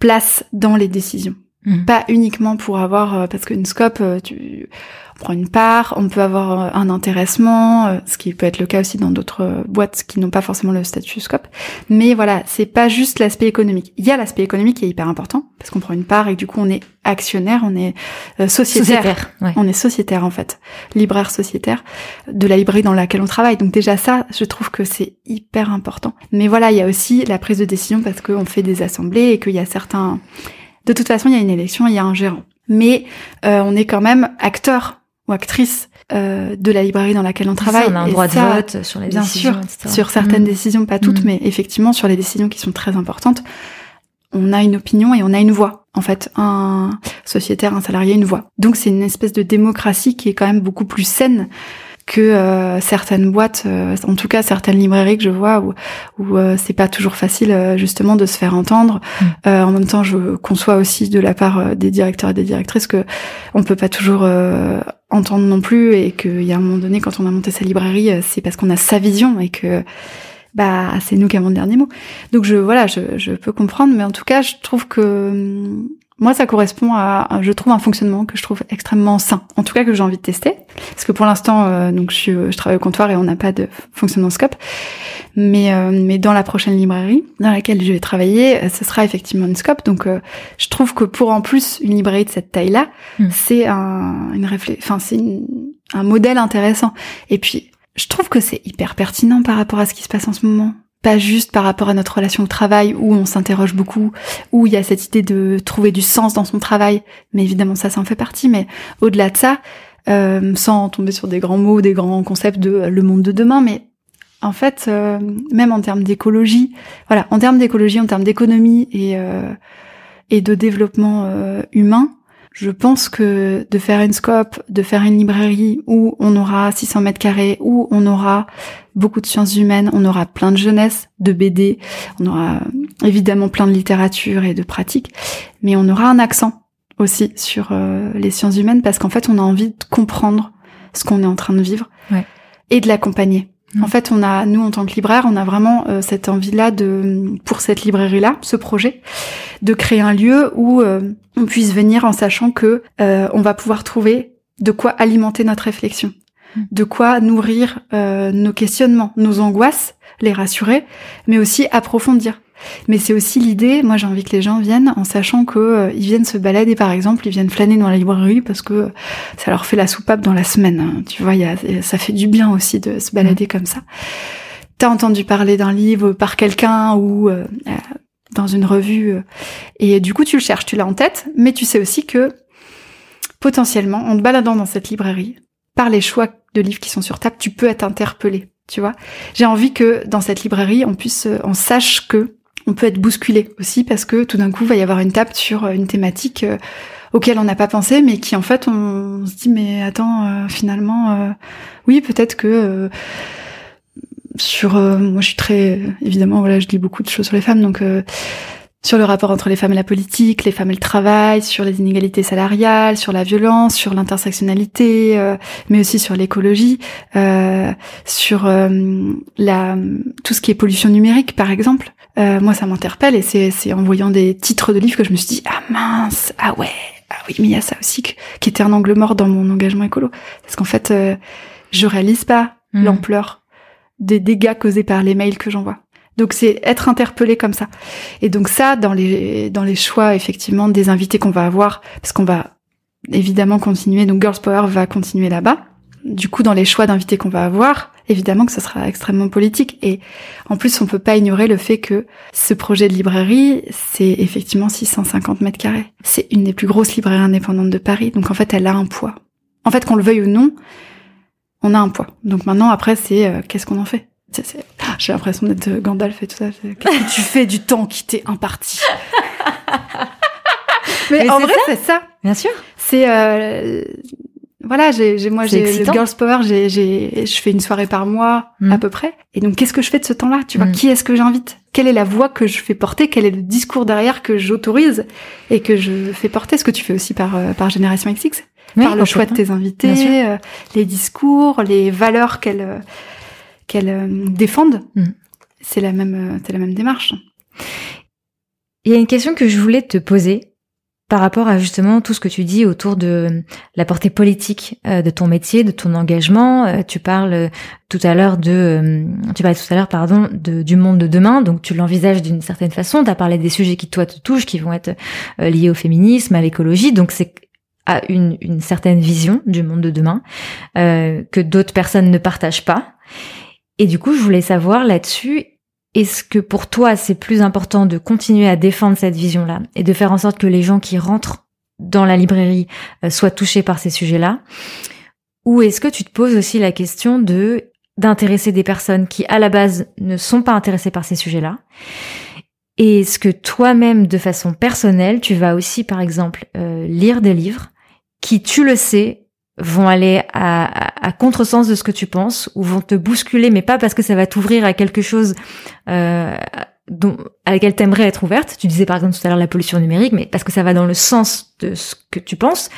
place dans les décisions. Mhm. Pas uniquement pour avoir, euh, parce qu'une scope, euh, tu on prend une part, on peut avoir euh, un intéressement, euh, ce qui peut être le cas aussi dans d'autres euh, boîtes qui n'ont pas forcément le statut scope. Mais voilà, c'est pas juste l'aspect économique. Il y a l'aspect économique qui est hyper important, parce qu'on prend une part et du coup on est actionnaire, on est euh, sociétaire. Sociétaire. Ouais. On est sociétaire en fait, libraire sociétaire de la librairie dans laquelle on travaille. Donc déjà ça, je trouve que c'est hyper important. Mais voilà, il y a aussi la prise de décision parce qu'on fait des assemblées et qu'il y a certains... De toute façon, il y a une élection, il y a un gérant. Mais euh, on est quand même acteur ou actrice euh, de la librairie dans laquelle on travaille. on a un droit de vote sur les bien décisions, sûr, etc. sur certaines Mhm. décisions, pas toutes, Mhm. mais effectivement sur les décisions qui sont très importantes, on a une opinion et on a une voix. En fait, un sociétaire, un salarié, une voix. Donc c'est une espèce de démocratie qui est quand même beaucoup plus saine que euh, certaines boîtes, euh, en tout cas certaines librairies que je vois où, où euh, c'est pas toujours facile euh, justement de se faire entendre. Mm. Euh, en même temps, je conçois aussi de la part euh, des directeurs et des directrices que on peut pas toujours euh, entendre non plus et qu'il y a un moment donné quand on a monté sa librairie, euh, c'est parce qu'on a sa vision et que bah c'est nous qui avons le dernier mot. Donc je voilà, je, je peux comprendre, mais en tout cas, je trouve que hum, moi ça correspond à, je trouve un fonctionnement que je trouve extrêmement sain. En tout cas que j'ai envie de tester, parce que pour l'instant, euh, donc je, suis, je travaille au comptoir et on n'a pas de fonctionnement scope, mais euh, mais dans la prochaine librairie dans laquelle je vais travailler, euh, ce sera effectivement une scope. Donc euh, je trouve que pour en plus une librairie de cette taille-là, Mm. c'est un une enfin c'est un modèle intéressant. Et puis je trouve que c'est hyper pertinent par rapport à ce qui se passe en ce moment. Pas juste par rapport à notre relation au travail où on s'interroge beaucoup, où il y a cette idée de trouver du sens dans son travail. Mais évidemment, ça, ça en fait partie. Mais au-delà de ça, euh, sans tomber sur des grands mots, des grands concepts de le monde de demain, mais en fait, euh, même en termes d'écologie, voilà, en termes d'écologie, en termes d'économie et, euh, et de développement euh, humain, je pense que de faire une scope, de faire une librairie où on aura 600 mètres carrés, où on aura beaucoup de sciences humaines, on aura plein de jeunesse, de BD, on aura évidemment plein de littérature et de pratiques, mais on aura un accent aussi sur euh, les sciences humaines parce qu'en fait on a envie de comprendre ce qu'on est en train de vivre Ouais. et de l'accompagner. Mm. En fait, on a, nous en tant que libraire, on a vraiment euh, cette envie-là de, pour cette librairie-là, ce projet, de créer un lieu où euh, on puisse venir en sachant que euh, on va pouvoir trouver de quoi alimenter notre réflexion, Mm. de quoi nourrir euh, nos questionnements, nos angoisses, les rassurer, mais aussi approfondir. Mais c'est aussi l'idée, moi j'ai envie que les gens viennent en sachant que euh, viennent se balader par exemple, ils viennent flâner dans la librairie parce que ça leur fait la soupape dans la semaine. hein. Tu vois, y a, ça fait du bien aussi de se balader comme ça. T'as entendu parler d'un livre par quelqu'un ou euh, euh, dans une revue euh, et du coup tu le cherches, tu l'as en tête, mais tu sais aussi que potentiellement en te baladant dans cette librairie, par les choix de livres qui sont sur table, tu peux être interpellé. Tu vois, j'ai envie que dans cette librairie, on puisse, euh, on sache que on peut être bousculé aussi parce que tout d'un coup, il va y avoir une table sur euh, une thématique euh, auquel on n'a pas pensé, mais qui en fait, on se dit mais attends, euh, finalement, oui, peut-être que sur, moi, je suis très évidemment, voilà, je lis beaucoup de choses sur les femmes, donc sur le rapport entre les femmes et la politique, les femmes et le travail, sur les inégalités salariales, sur la violence, sur l'intersectionnalité, mais aussi sur l'écologie, sur la tout ce qui est pollution numérique, par exemple. Euh, moi, ça m'interpelle et c'est en voyant des titres de livres que je me suis dit ah mince, ah ouais, ah oui, mais il y a ça aussi que- qui était un angle mort dans mon engagement écolo, parce qu'en fait, euh, je réalise pas Mhm. l'ampleur des dégâts causés par les mails que j'envoie. Donc c'est être interpellé comme ça. Et donc ça, dans les dans les choix effectivement des invités qu'on va avoir, parce qu'on va évidemment continuer. Donc Girls Power va continuer là-bas. Du coup, dans les choix d'invités qu'on va avoir, évidemment que ce sera extrêmement politique. Et en plus, on peut pas ignorer le fait que ce projet de librairie, c'est effectivement 650 mètres carrés. C'est une des plus grosses librairies indépendantes de Paris. Donc en fait, elle a un poids. En fait, qu'on le veuille ou non, on a un poids. Donc maintenant, après, c'est euh, qu'est-ce qu'on en fait? Ah, J'ai l'impression d'être euh, Gandalf et tout ça. C'est, Qu'est-ce que tu fais du temps qui t'est imparti? Mais, Mais en vrai, c'est ça. Bien sûr. C'est euh, voilà, j'ai, j'ai moi, j'ai le. Girls Power, j'ai, j'ai, je fais une soirée par mois Mm. à peu près. Et donc, qu'est-ce que je fais de ce temps-là? Tu vois, Mm. qui est-ce que j'invite? Quelle est la voix que je fais porter? Quel est le discours derrière que j'autorise et que je fais porter? Ce que tu fais aussi par euh, par Génération XX, Oui, par le choix de tes invités, euh, les discours, les valeurs qu'elles euh, qu'elles euh, défendent. Mm. C'est la même, c'est la même démarche. Il y a une question que je voulais te poser par rapport à justement tout ce que tu dis autour de la portée politique euh, de ton métier, de ton engagement. Euh, tu parles tout à l'heure de, euh, tu parlais tout à l'heure, pardon, de, du monde de demain. Donc tu l'envisages d'une certaine façon. Tu as parlé des sujets qui toi te touchent, qui vont être liés au féminisme, à l'écologie. Donc c'est à une, une certaine vision du monde de demain que d'autres personnes ne partagent pas. Et du coup, je voulais savoir là-dessus, est-ce que pour toi, c'est plus important de continuer à défendre cette vision-là et de faire en sorte que les gens qui rentrent dans la librairie euh, soient touchés par ces sujets-là? Ou est-ce que tu te poses aussi la question de d'intéresser des personnes qui, à la base, ne sont pas intéressées par ces sujets-là? Et est-ce que toi-même, de façon personnelle, tu vas aussi, par exemple, euh, lire des livres qui, tu le sais, vont aller à, à, à contresens de ce que tu penses ou vont te bousculer, mais pas parce que ça va t'ouvrir à quelque chose euh, dont, à laquelle t'aimerais être ouverte. Tu disais par exemple tout à l'heure la pollution numérique, mais parce que ça va dans le sens de ce que tu penses.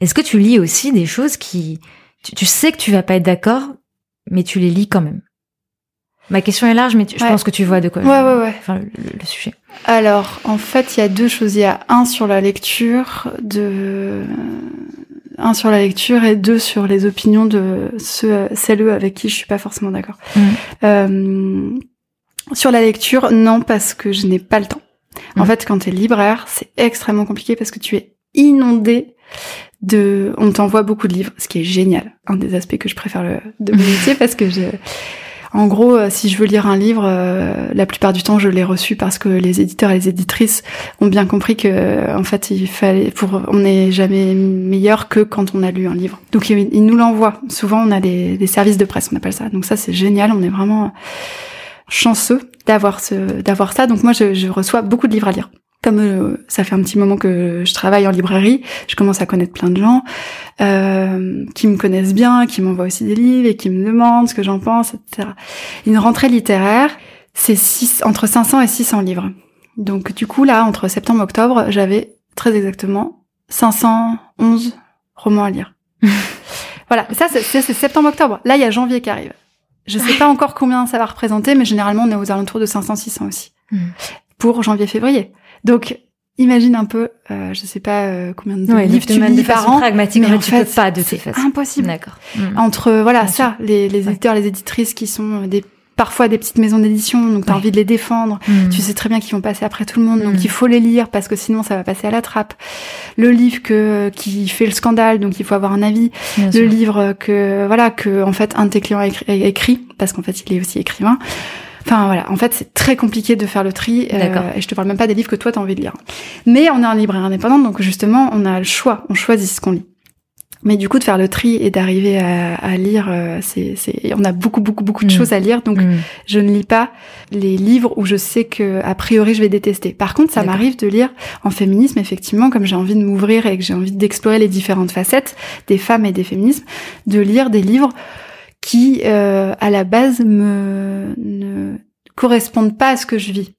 Est-ce que tu lis aussi des choses qui, tu, tu sais que tu vas pas être d'accord, mais tu les lis quand même? Ma question est large, mais tu- je pense que tu vois de quoi. Ouais, je- ouais, ouais. Enfin, le, le- le sujet. Alors, en fait, il y a deux choses. Il y a un sur la lecture, de un sur la lecture et deux sur les opinions de ceux, celles avec qui je suis pas forcément d'accord. Mm. Euh, sur la lecture, non, parce que je n'ai pas le temps. En Mm. fait, quand tu es libraire, c'est extrêmement compliqué parce que tu es inondé de, on t'envoie beaucoup de livres, ce qui est génial. Un des aspects que je préfère le, de mon métier parce que je, en gros, euh, si je veux lire un livre, euh, la plupart du temps, je l'ai reçu parce que les éditeurs et les éditrices ont bien compris que, euh, en fait, il fallait, pour, on n'est jamais meilleur que quand on a lu un livre. Donc, ils, nous l'envoient. Souvent, on a des, services de presse, on appelle ça. Donc ça, c'est génial. On est vraiment chanceux d'avoir ce, d'avoir ça. Donc moi, je reçois beaucoup de livres à lire. Comme euh, ça fait un petit moment que je travaille en librairie, je commence à connaître plein de gens euh, qui me connaissent bien, qui m'envoient aussi des livres et qui me demandent ce que j'en pense, etc. Une rentrée littéraire, c'est six, entre 500 et 600 livres. Donc du coup, là, entre septembre et octobre, j'avais très exactement 511 romans à lire. voilà, ça c'est septembre-octobre. Là, il y a janvier qui arrive. Je sais pas encore combien ça va représenter, mais généralement, on est aux alentours de 500-600 aussi. Mm. Pour janvier-février. Donc, imagine un peu, euh, je sais pas euh, combien de Ouais, livres de, tu de lis façon par an. pragmatique, mais en fait, en tu peux pas de toute façon. impossible. D'accord. Mm. Entre, voilà, Bien ça, les, les Ouais. éditeurs, les éditrices qui sont des parfois des petites maisons d'édition, donc t'as Ouais. envie de les défendre. Mm. Tu sais très bien qu'ils vont passer après tout le monde, donc il faut les lire parce que sinon ça va passer à la trappe. Le livre que qui fait le scandale, donc il faut avoir un avis. Bien Le sûr. livre que voilà que en fait un de tes clients a écrit, a écrit, parce qu'en fait il est aussi écrivain. Enfin voilà, en fait c'est très compliqué de faire le tri euh, et je te parle même pas des livres que toi t'as envie de lire. Mais on est un libraire indépendant donc justement on a le choix, on choisit ce qu'on lit. Mais du coup de faire le tri et d'arriver à, à lire, euh, c'est c'est on a beaucoup beaucoup beaucoup de Mm. choses à lire donc Mm. je ne lis pas les livres où je sais que a priori je vais détester. Par contre, ça m'arrive de lire en féminisme effectivement comme j'ai envie de m'ouvrir et que j'ai envie d'explorer les différentes facettes des femmes et des féminismes, de lire des livres qui euh, à la base me ne correspondent pas à ce que je vis.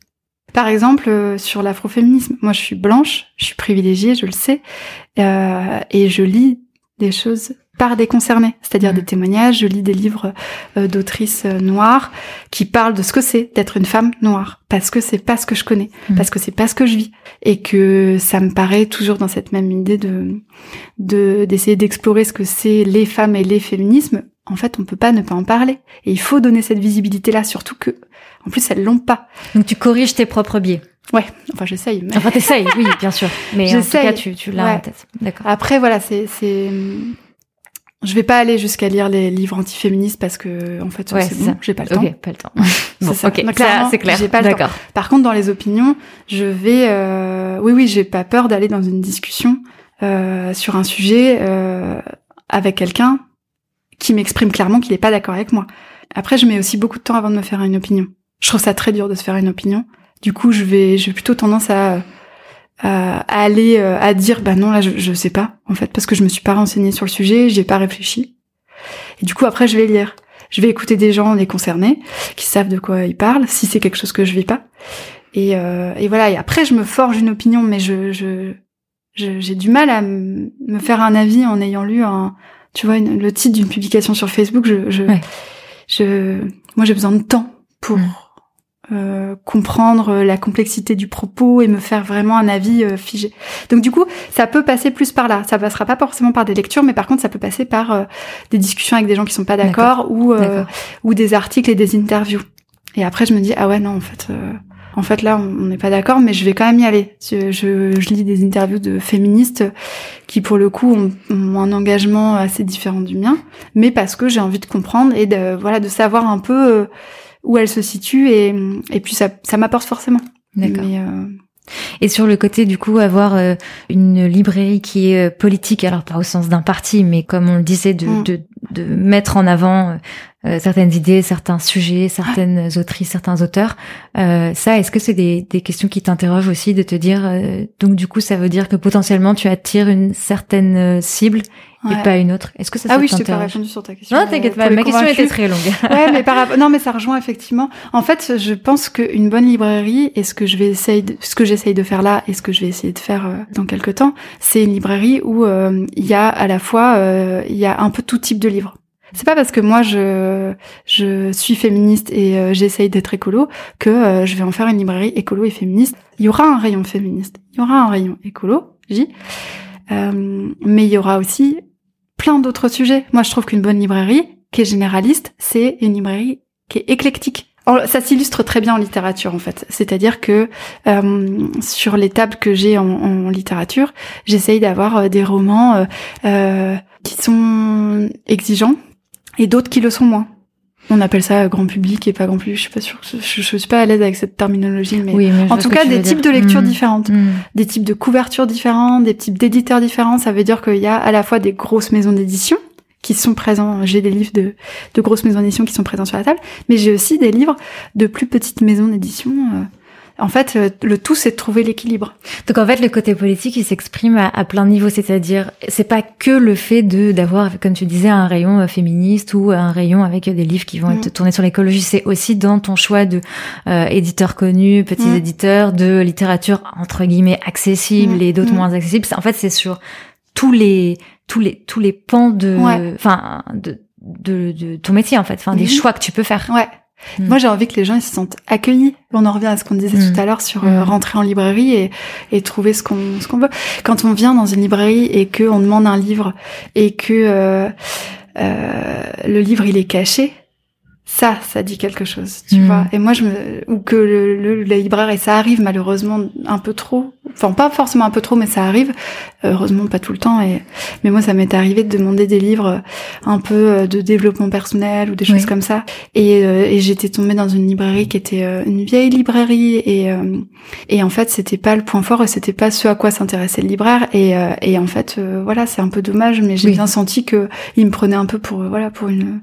Par exemple, euh, sur l'afroféminisme, moi je suis blanche, je suis privilégiée, je le sais, euh, et je lis des choses par des concernés, c'est-à-dire des témoignages, je lis des livres euh, d'autrices euh, noires qui parlent de ce que c'est d'être une femme noire, parce que c'est pas ce que je connais, Mhm. parce que c'est pas ce que je vis, et que ça me paraît toujours dans cette même idée de de d'essayer d'explorer ce que c'est les femmes et les féminismes. En fait, on peut pas ne pas en parler, et il faut donner cette visibilité-là, surtout que, en plus, elles l'ont pas. Donc tu corriges tes propres biais. Ouais, enfin j'essaye. Mais... Enfin, t'essayes, oui, bien sûr. Mais en tout cas, tu, tu l'as Ouais. en tête. D'accord. Après, voilà, c'est c'est je vais pas aller jusqu'à lire les livres antiféministes parce que en fait Ouais, c'est bon, j'ai pas le temps. Ok, pas le temps. Bon, ça. ok, c'est clair. j'ai pas le temps. Par contre, dans les opinions, je vais, euh, oui, oui, j'ai pas peur d'aller dans une discussion euh, sur un sujet euh, avec quelqu'un qui m'exprime clairement qu'il est pas d'accord avec moi. Après, je mets aussi beaucoup de temps avant de me faire une opinion. Je trouve ça très dur de se faire une opinion. Du coup, je vais, j'ai plutôt tendance à aller à dire bah non là je, je sais pas en fait parce que je me suis pas renseignée sur le sujet, j'ai pas réfléchi. Et du coup après je vais lire. Je vais écouter des gens les concernés qui savent de quoi ils parlent si c'est quelque chose que je vis pas. Et, et voilà et après je me forge une opinion mais je je j'ai du mal à me faire un avis en ayant lu un tu vois le titre d'une publication sur Facebook je je, je moi j'ai besoin de temps pour mm. euh, comprendre la complexité du propos et me faire vraiment un avis euh, figé. Donc du coup, ça peut passer plus par là. Ça passera pas forcément par des lectures, mais par contre, ça peut passer par euh, des discussions avec des gens qui sont pas d'accord ou ou des articles et des interviews. Et après, je me dis ah ouais non en fait. En fait, là, on n'est pas d'accord, mais je vais quand même y aller. Je, je, je, lis des interviews de féministes qui, pour le coup, ont, ont, un engagement assez différent du mien, mais parce que j'ai envie de comprendre et de voilà de savoir un peu où elle se situe et, et puis ça, ça m'apporte forcément. D'accord. Euh... Et sur le côté du coup avoir euh, une librairie qui est euh, politique, alors pas au sens d'un parti, mais comme on le disait, de, mm. de, de, mettre en avant euh, certaines idées, certains sujets, certaines autrices, certains auteurs. ça, est-ce que c'est des, des questions qui t'interrogent aussi de te dire, donc du coup, ça veut dire que potentiellement tu attires une certaine cible et pas une autre? Est-ce que ça Ah oui, je t'ai pas répondu sur ta question. Non, t'inquiète pas, ma question était très longue. ouais, mais par non, mais ça rejoint effectivement. En fait, je pense qu'une bonne librairie et ce que je vais essayer, de... ce que j'essaye de faire là et ce que je vais essayer de faire euh, dans quelques temps, c'est une librairie où euh, il y a à la fois, euh, il y a un peu tout type de livres. C'est pas parce que moi je je suis féministe et j'essaye d'être écolo que je vais en faire une librairie écolo et féministe. Il y aura un rayon féministe, il y aura un rayon écolo, j'y. mais il y aura aussi plein d'autres sujets. Moi, je trouve qu'une bonne librairie, qui est généraliste, c'est une librairie qui est éclectique. Ça s'illustre très bien en littérature, en fait. C'est-à-dire que euh, sur les tables que j'ai en, littérature, j'essaye d'avoir euh, des romans euh, euh, qui sont exigeants et d'autres qui le sont moins on appelle ça grand public et pas grand public. Je suis pas sûre. Je, je, suis pas à l'aise avec cette terminologie, mais, en tout cas des types de lectures mmh. différentes, mmh. des types de couvertures différentes, des types d'éditeurs différents. Ça veut dire qu'il y a à la fois des grosses maisons d'édition qui sont présents. J'ai des livres de, de grosses maisons d'édition qui sont présents sur la table, mais j'ai aussi des livres de plus petites maisons d'édition. Euh, en fait, euh, le tout, c'est de trouver l'équilibre. Donc en fait, le côté politique, il s'exprime à, plein de niveaux, c'est-à-dire, c'est pas que le fait de d'avoir, comme tu disais, un rayon euh, féministe ou un rayon avec des livres qui vont être mm. tournés sur l'écologie. C'est aussi dans ton choix de euh, éditeurs connus, petits mm. éditeurs, de littérature entre guillemets accessible mm. et d'autres moins accessibles. En fait, c'est sur tous les tous les tous les pans de, enfin, de, de, de ton métier en fait, enfin des choix que tu peux faire. Ouais. Mm. Moi, j'ai envie que les gens ils se sentent accueillis. On en revient à ce qu'on disait mm. tout à l'heure sur euh, mm. rentrer en librairie et, et trouver ce qu'on ce qu'on veut. Quand on vient dans une librairie et que on demande un livre et que euh, euh, le livre il est caché, ça, ça dit quelque chose, tu vois. Et moi, je me ou que le, le, libraire et ça arrive malheureusement un peu trop. Enfin, pas forcément un peu trop, mais ça arrive. Heureusement, pas tout le temps. Et mais moi, ça m'est arrivé de demander des livres un peu euh, de développement personnel ou des choses comme ça. Et, euh, et j'étais tombée dans une librairie qui était euh, une vieille librairie et et en fait, c'était pas le point fort et c'était pas ce à quoi s'intéressait le libraire. Et et en fait, voilà, c'est un peu dommage, mais j'ai bien senti que il me prenait un peu pour voilà pour une.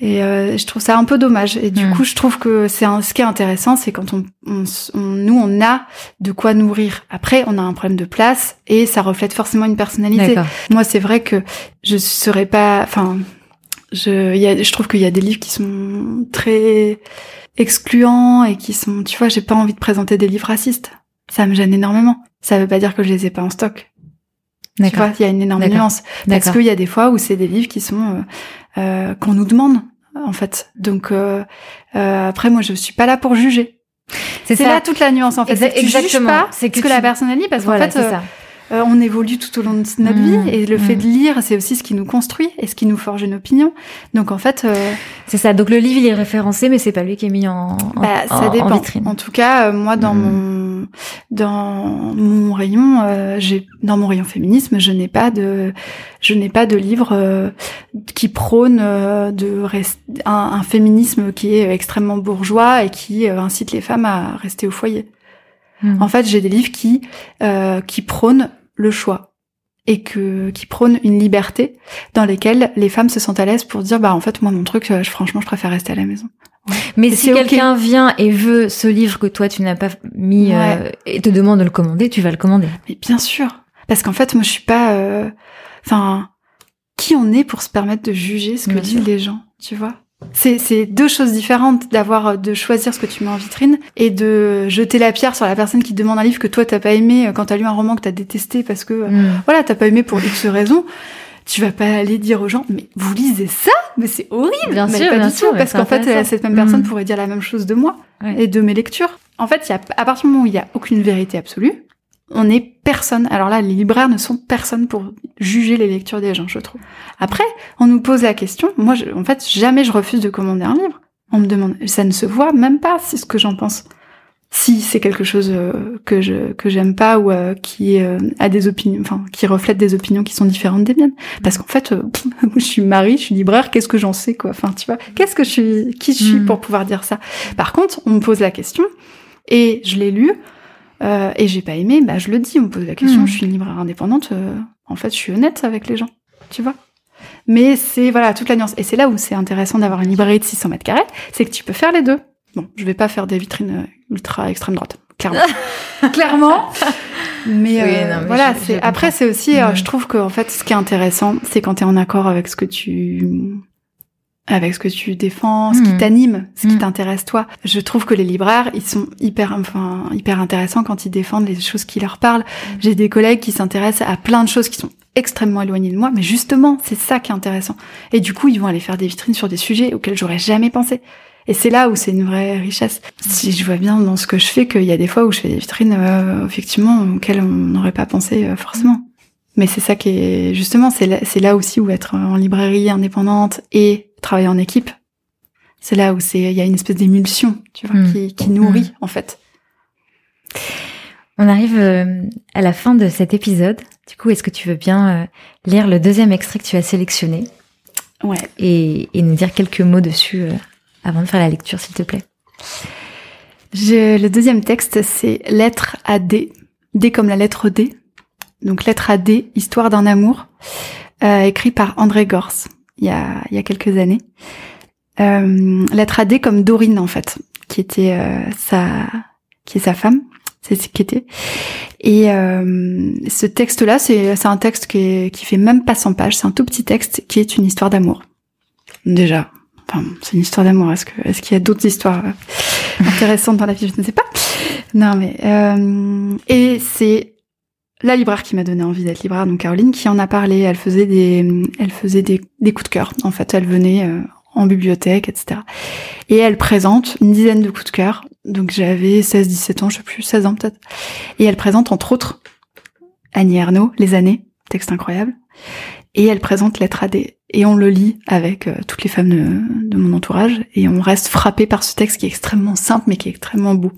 Et je trouve c'est un peu dommage. Et du hmm. coup, je trouve que c'est ce qui est intéressant, c'est quand on, on, nous, on a de quoi nourrir. Après, on a un problème de place et ça reflète forcément une personnalité. Moi, c'est vrai que je serais pas, enfin, je, y a, je trouve qu'il y a des livres qui sont très excluants et qui sont, tu vois, j'ai pas envie de présenter des livres racistes. Ça me gêne énormément. Ça veut pas dire que je les ai pas en stock. Tu vois, il y a une énorme nuance. Parce qu'il y a des fois où c'est des livres qui sont euh, euh, qu'on nous demande en fait. Donc euh, euh, après, moi, je suis pas là pour juger. C'est là toute la nuance en fait. Exactement. Tu juges pas que ce que la personne a dit parce qu'en fait, euh, euh, on évolue tout au long de notre vie mmh. et le fait mmh. de lire, c'est aussi ce qui nous construit et ce qui nous forge une opinion. Donc en fait, euh, c'est ça. Donc le livre il est référencé, mais c'est pas lui qui est mis en, bah, ça dépend. En, vitrine. en tout cas, euh, moi dans mmh. mon dans mon rayon, j'ai dans mon rayon féminisme, je n'ai pas de je n'ai pas de livre qui prône de un, un, féminisme qui est extrêmement bourgeois et qui incite les femmes à rester au foyer. En fait, j'ai des livres qui euh, qui prônent le choix et que qui prônent une liberté dans lesquelles les femmes se sentent à l'aise pour dire bah en fait moi mon truc euh, franchement je préfère rester à la maison. Mais si quelqu'un vient et veut ce livre que toi tu n'as pas mis euh, et te demande de le commander, tu vas le commander. Mais bien sûr, parce qu'en fait, moi, je suis pas. euh, Enfin, qui on est pour se permettre de juger ce que Bien disent sûr. les gens, tu vois? C'est, c'est deux choses différentes d'avoir de choisir ce que tu mets en vitrine et de jeter la pierre sur la personne qui te demande un livre que toi t'as pas aimé euh, quand t'as lu un roman que t'as détesté parce que euh, Mm. voilà t'as pas aimé pour X raison tu vas pas aller dire aux gens mais vous lisez ça? Mais c'est horrible Bien mais sûr, pas bien du sûr, tout parce qu'en fait euh, cette même personne Mm. pourrait dire la même chose de moi Ouais. et de mes lectures en fait y a à partir du moment où il y a aucune vérité absolue on est personne. Alors là les libraires ne sont personne pour juger les lectures des gens je trouve. Après on nous pose la question. Moi je- en fait jamais je refuse de commander un livre. On me demande ça ne se voit même pas c'est ce que j'en pense. Si c'est quelque chose euh, que je que j'aime pas ou euh, qui euh, a des opinions enfin qui reflète des opinions qui sont différentes des miennes. Parce qu'en fait je suis Marie je suis libraire qu'est-ce que j'en sais quoi? Enfin tu vois qu'est-ce que je suis qui je suis Mm. pour pouvoir dire ça? Par contre on me pose la question et je l'ai lu euh, et j'ai pas aimé bah je le dis on me pose la question Mm. je suis une libraire indépendante euh, en fait je suis honnête avec les gens tu vois. Mais c'est voilà toute la nuance. Et c'est là où c'est intéressant d'avoir une librairie de 600 mètres carrés c'est que tu peux faire les deux. Bon je vais pas faire des vitrines euh, ultra extrême droite clairement. Clairement. Mais, Oui, euh, non, mais voilà c'est après c'est aussi euh, Mm. je trouve que en fait ce qui est intéressant c'est quand tu es en accord avec ce que tu avec ce que tu défends, ce qui Mm. t'anime, ce qui Mm. t'intéresse toi. Je trouve que les libraires, ils sont hyper, enfin, hyper intéressants quand ils défendent les choses qui leur parlent. J'ai des collègues qui s'intéressent à plein de choses qui sont extrêmement éloignées de moi, mais justement, c'est ça qui est intéressant. Et du coup, ils vont aller faire des vitrines sur des sujets auxquels j'aurais jamais pensé. Et c'est là où c'est une vraie richesse. Si je vois bien dans ce que je fais qu'il y a des fois où je fais des vitrines, euh, effectivement, auxquelles on n'aurait pas pensé euh, forcément. Mais c'est ça qui est justement, c'est là, c'est là aussi où être en librairie indépendante et travailler en équipe, c'est là où c'est, il y a une espèce d'émulsion, tu vois, Mm. qui, qui nourrit en fait. On arrive euh, à la fin de cet épisode. Du coup, est-ce que tu veux bien euh, lire le deuxième extrait que tu as sélectionné? Ouais. et, et nous dire quelques mots dessus euh, avant de faire la lecture, s'il te plaît Je, le deuxième texte, c'est Lettre à D. D comme la lettre D. Donc Lettre à D, Histoire d'un amour, euh, écrit par André Gors, il y a, il y a quelques années. Euh, à D comme Dorine, en fait, qui était euh, sa, qui est sa femme. C'est ce qui était. Et euh, ce texte-là, c'est c'est un texte qui, est, qui fait même pas 100 pages. C'est un tout petit texte qui est une histoire d'amour. Déjà, enfin, c'est une histoire d'amour. Est-ce que est-ce qu'il y a d'autres histoires intéressantes dans la vie? Je ne sais pas. Non, mais euh, et c'est la libraire qui m'a donné envie d'être libraire, donc Caroline, qui en a parlé. Elle faisait des, elle faisait des, des coups de cœur. En fait, elle venait euh, en bibliothèque, etc. Et elle présente une dizaine de coups de cœur. Donc j'avais 16, 17 ans, je sais plus, 16 ans peut-être. Et elle présente entre autres Annie Ernaux, Les années, texte incroyable. Et elle présente Lettre à D. Et on le lit avec euh, toutes les femmes de mon entourage. Et on reste frappé par ce texte qui est extrêmement simple, mais qui est extrêmement beau.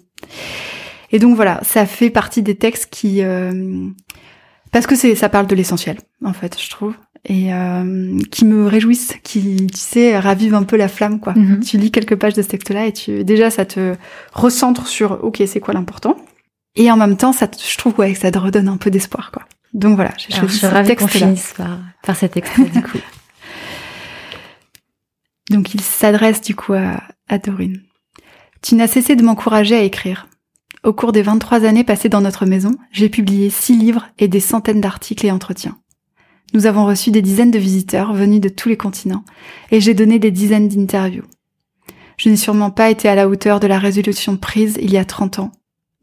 Et donc voilà, ça fait partie des textes qui... euh, parce que c'est ça parle de l'essentiel, en fait, je trouve. Et euh, qui me réjouissent, qui, tu sais, ravivent un peu la flamme, quoi. Mhm. Tu lis quelques pages de ce texte-là et tu déjà, ça te recentre sur, ok, c'est quoi l'important Et en même temps, ça, te- je trouve, ouais, que ça te redonne un peu d'espoir, quoi. Donc voilà, j'ai choisi suis ce texte-là. finisse par, par cet extrait, du coup. Donc il s'adresse du coup à, à Dorine. Tu n'as cessé de m'encourager à écrire. Au cours des 23 années passées dans notre maison, j'ai publié six livres et des centaines d'articles et entretiens. Nous avons reçu des dizaines de visiteurs venus de tous les continents et j'ai donné des dizaines d'interviews. Je n'ai sûrement pas été à la hauteur de la résolution prise il y a 30 ans,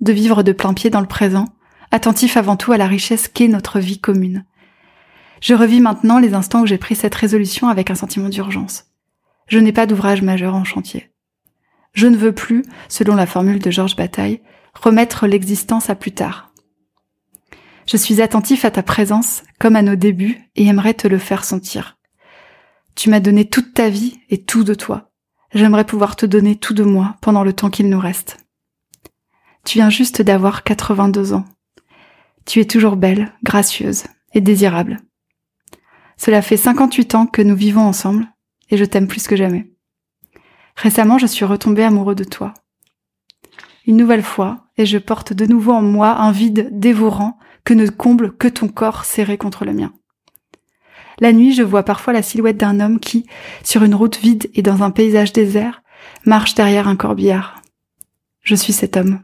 de vivre de plein pied dans le présent, attentif avant tout à la richesse qu'est notre vie commune. Je revis maintenant les instants où j'ai pris cette résolution avec un sentiment d'urgence. Je n'ai pas d'ouvrage majeur en chantier. Je ne veux plus, selon la formule de Georges Bataille, remettre l'existence à plus tard. Je suis attentif à ta présence, comme à nos débuts, et aimerais te le faire sentir. Tu m'as donné toute ta vie et tout de toi. J'aimerais pouvoir te donner tout de moi pendant le temps qu'il nous reste. Tu viens juste d'avoir 82 ans. Tu es toujours belle, gracieuse et désirable. Cela fait 58 ans que nous vivons ensemble, et je t'aime plus que jamais. Récemment, je suis retombée amoureux de toi. Une nouvelle fois, et je porte de nouveau en moi un vide dévorant que ne comble que ton corps serré contre le mien. La nuit, je vois parfois la silhouette d'un homme qui, sur une route vide et dans un paysage désert, marche derrière un corbillard. Je suis cet homme.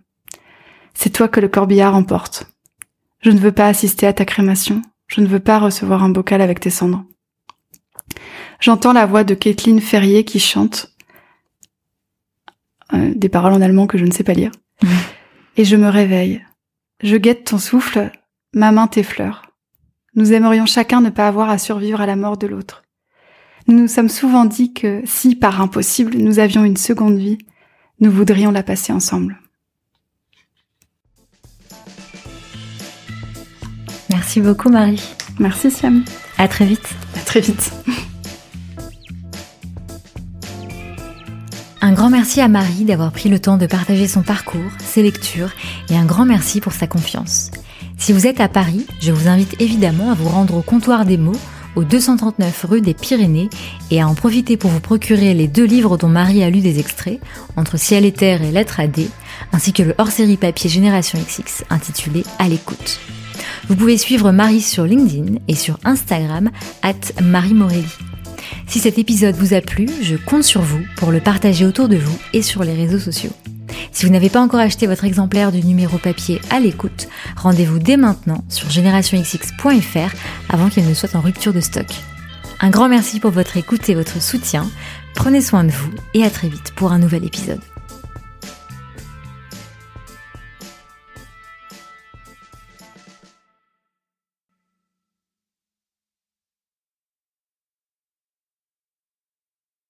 C'est toi que le corbillard emporte. Je ne veux pas assister à ta crémation. Je ne veux pas recevoir un bocal avec tes cendres. J'entends la voix de Kathleen Ferrier qui chante euh, des paroles en allemand que je ne sais pas lire. Et je me réveille. Je guette ton souffle, ma main tes fleurs. Nous aimerions chacun ne pas avoir à survivre à la mort de l'autre. Nous nous sommes souvent dit que si, par impossible, nous avions une seconde vie, nous voudrions la passer ensemble. Merci beaucoup Marie. Merci Siam. À très vite. À très vite. Un grand merci à Marie d'avoir pris le temps de partager son parcours, ses lectures et un grand merci pour sa confiance. Si vous êtes à Paris, je vous invite évidemment à vous rendre au comptoir des mots au 239 rue des Pyrénées et à en profiter pour vous procurer les deux livres dont Marie a lu des extraits, Entre ciel et terre et lettres à D, ainsi que le hors-série papier Génération XX intitulé À l'écoute. Vous pouvez suivre Marie sur LinkedIn et sur Instagram, at Marie Morelli. Si cet épisode vous a plu, je compte sur vous pour le partager autour de vous et sur les réseaux sociaux. Si vous n'avez pas encore acheté votre exemplaire du numéro papier à l'écoute, rendez-vous dès maintenant sur générationxx.fr avant qu'il ne soit en rupture de stock. Un grand merci pour votre écoute et votre soutien. Prenez soin de vous et à très vite pour un nouvel épisode.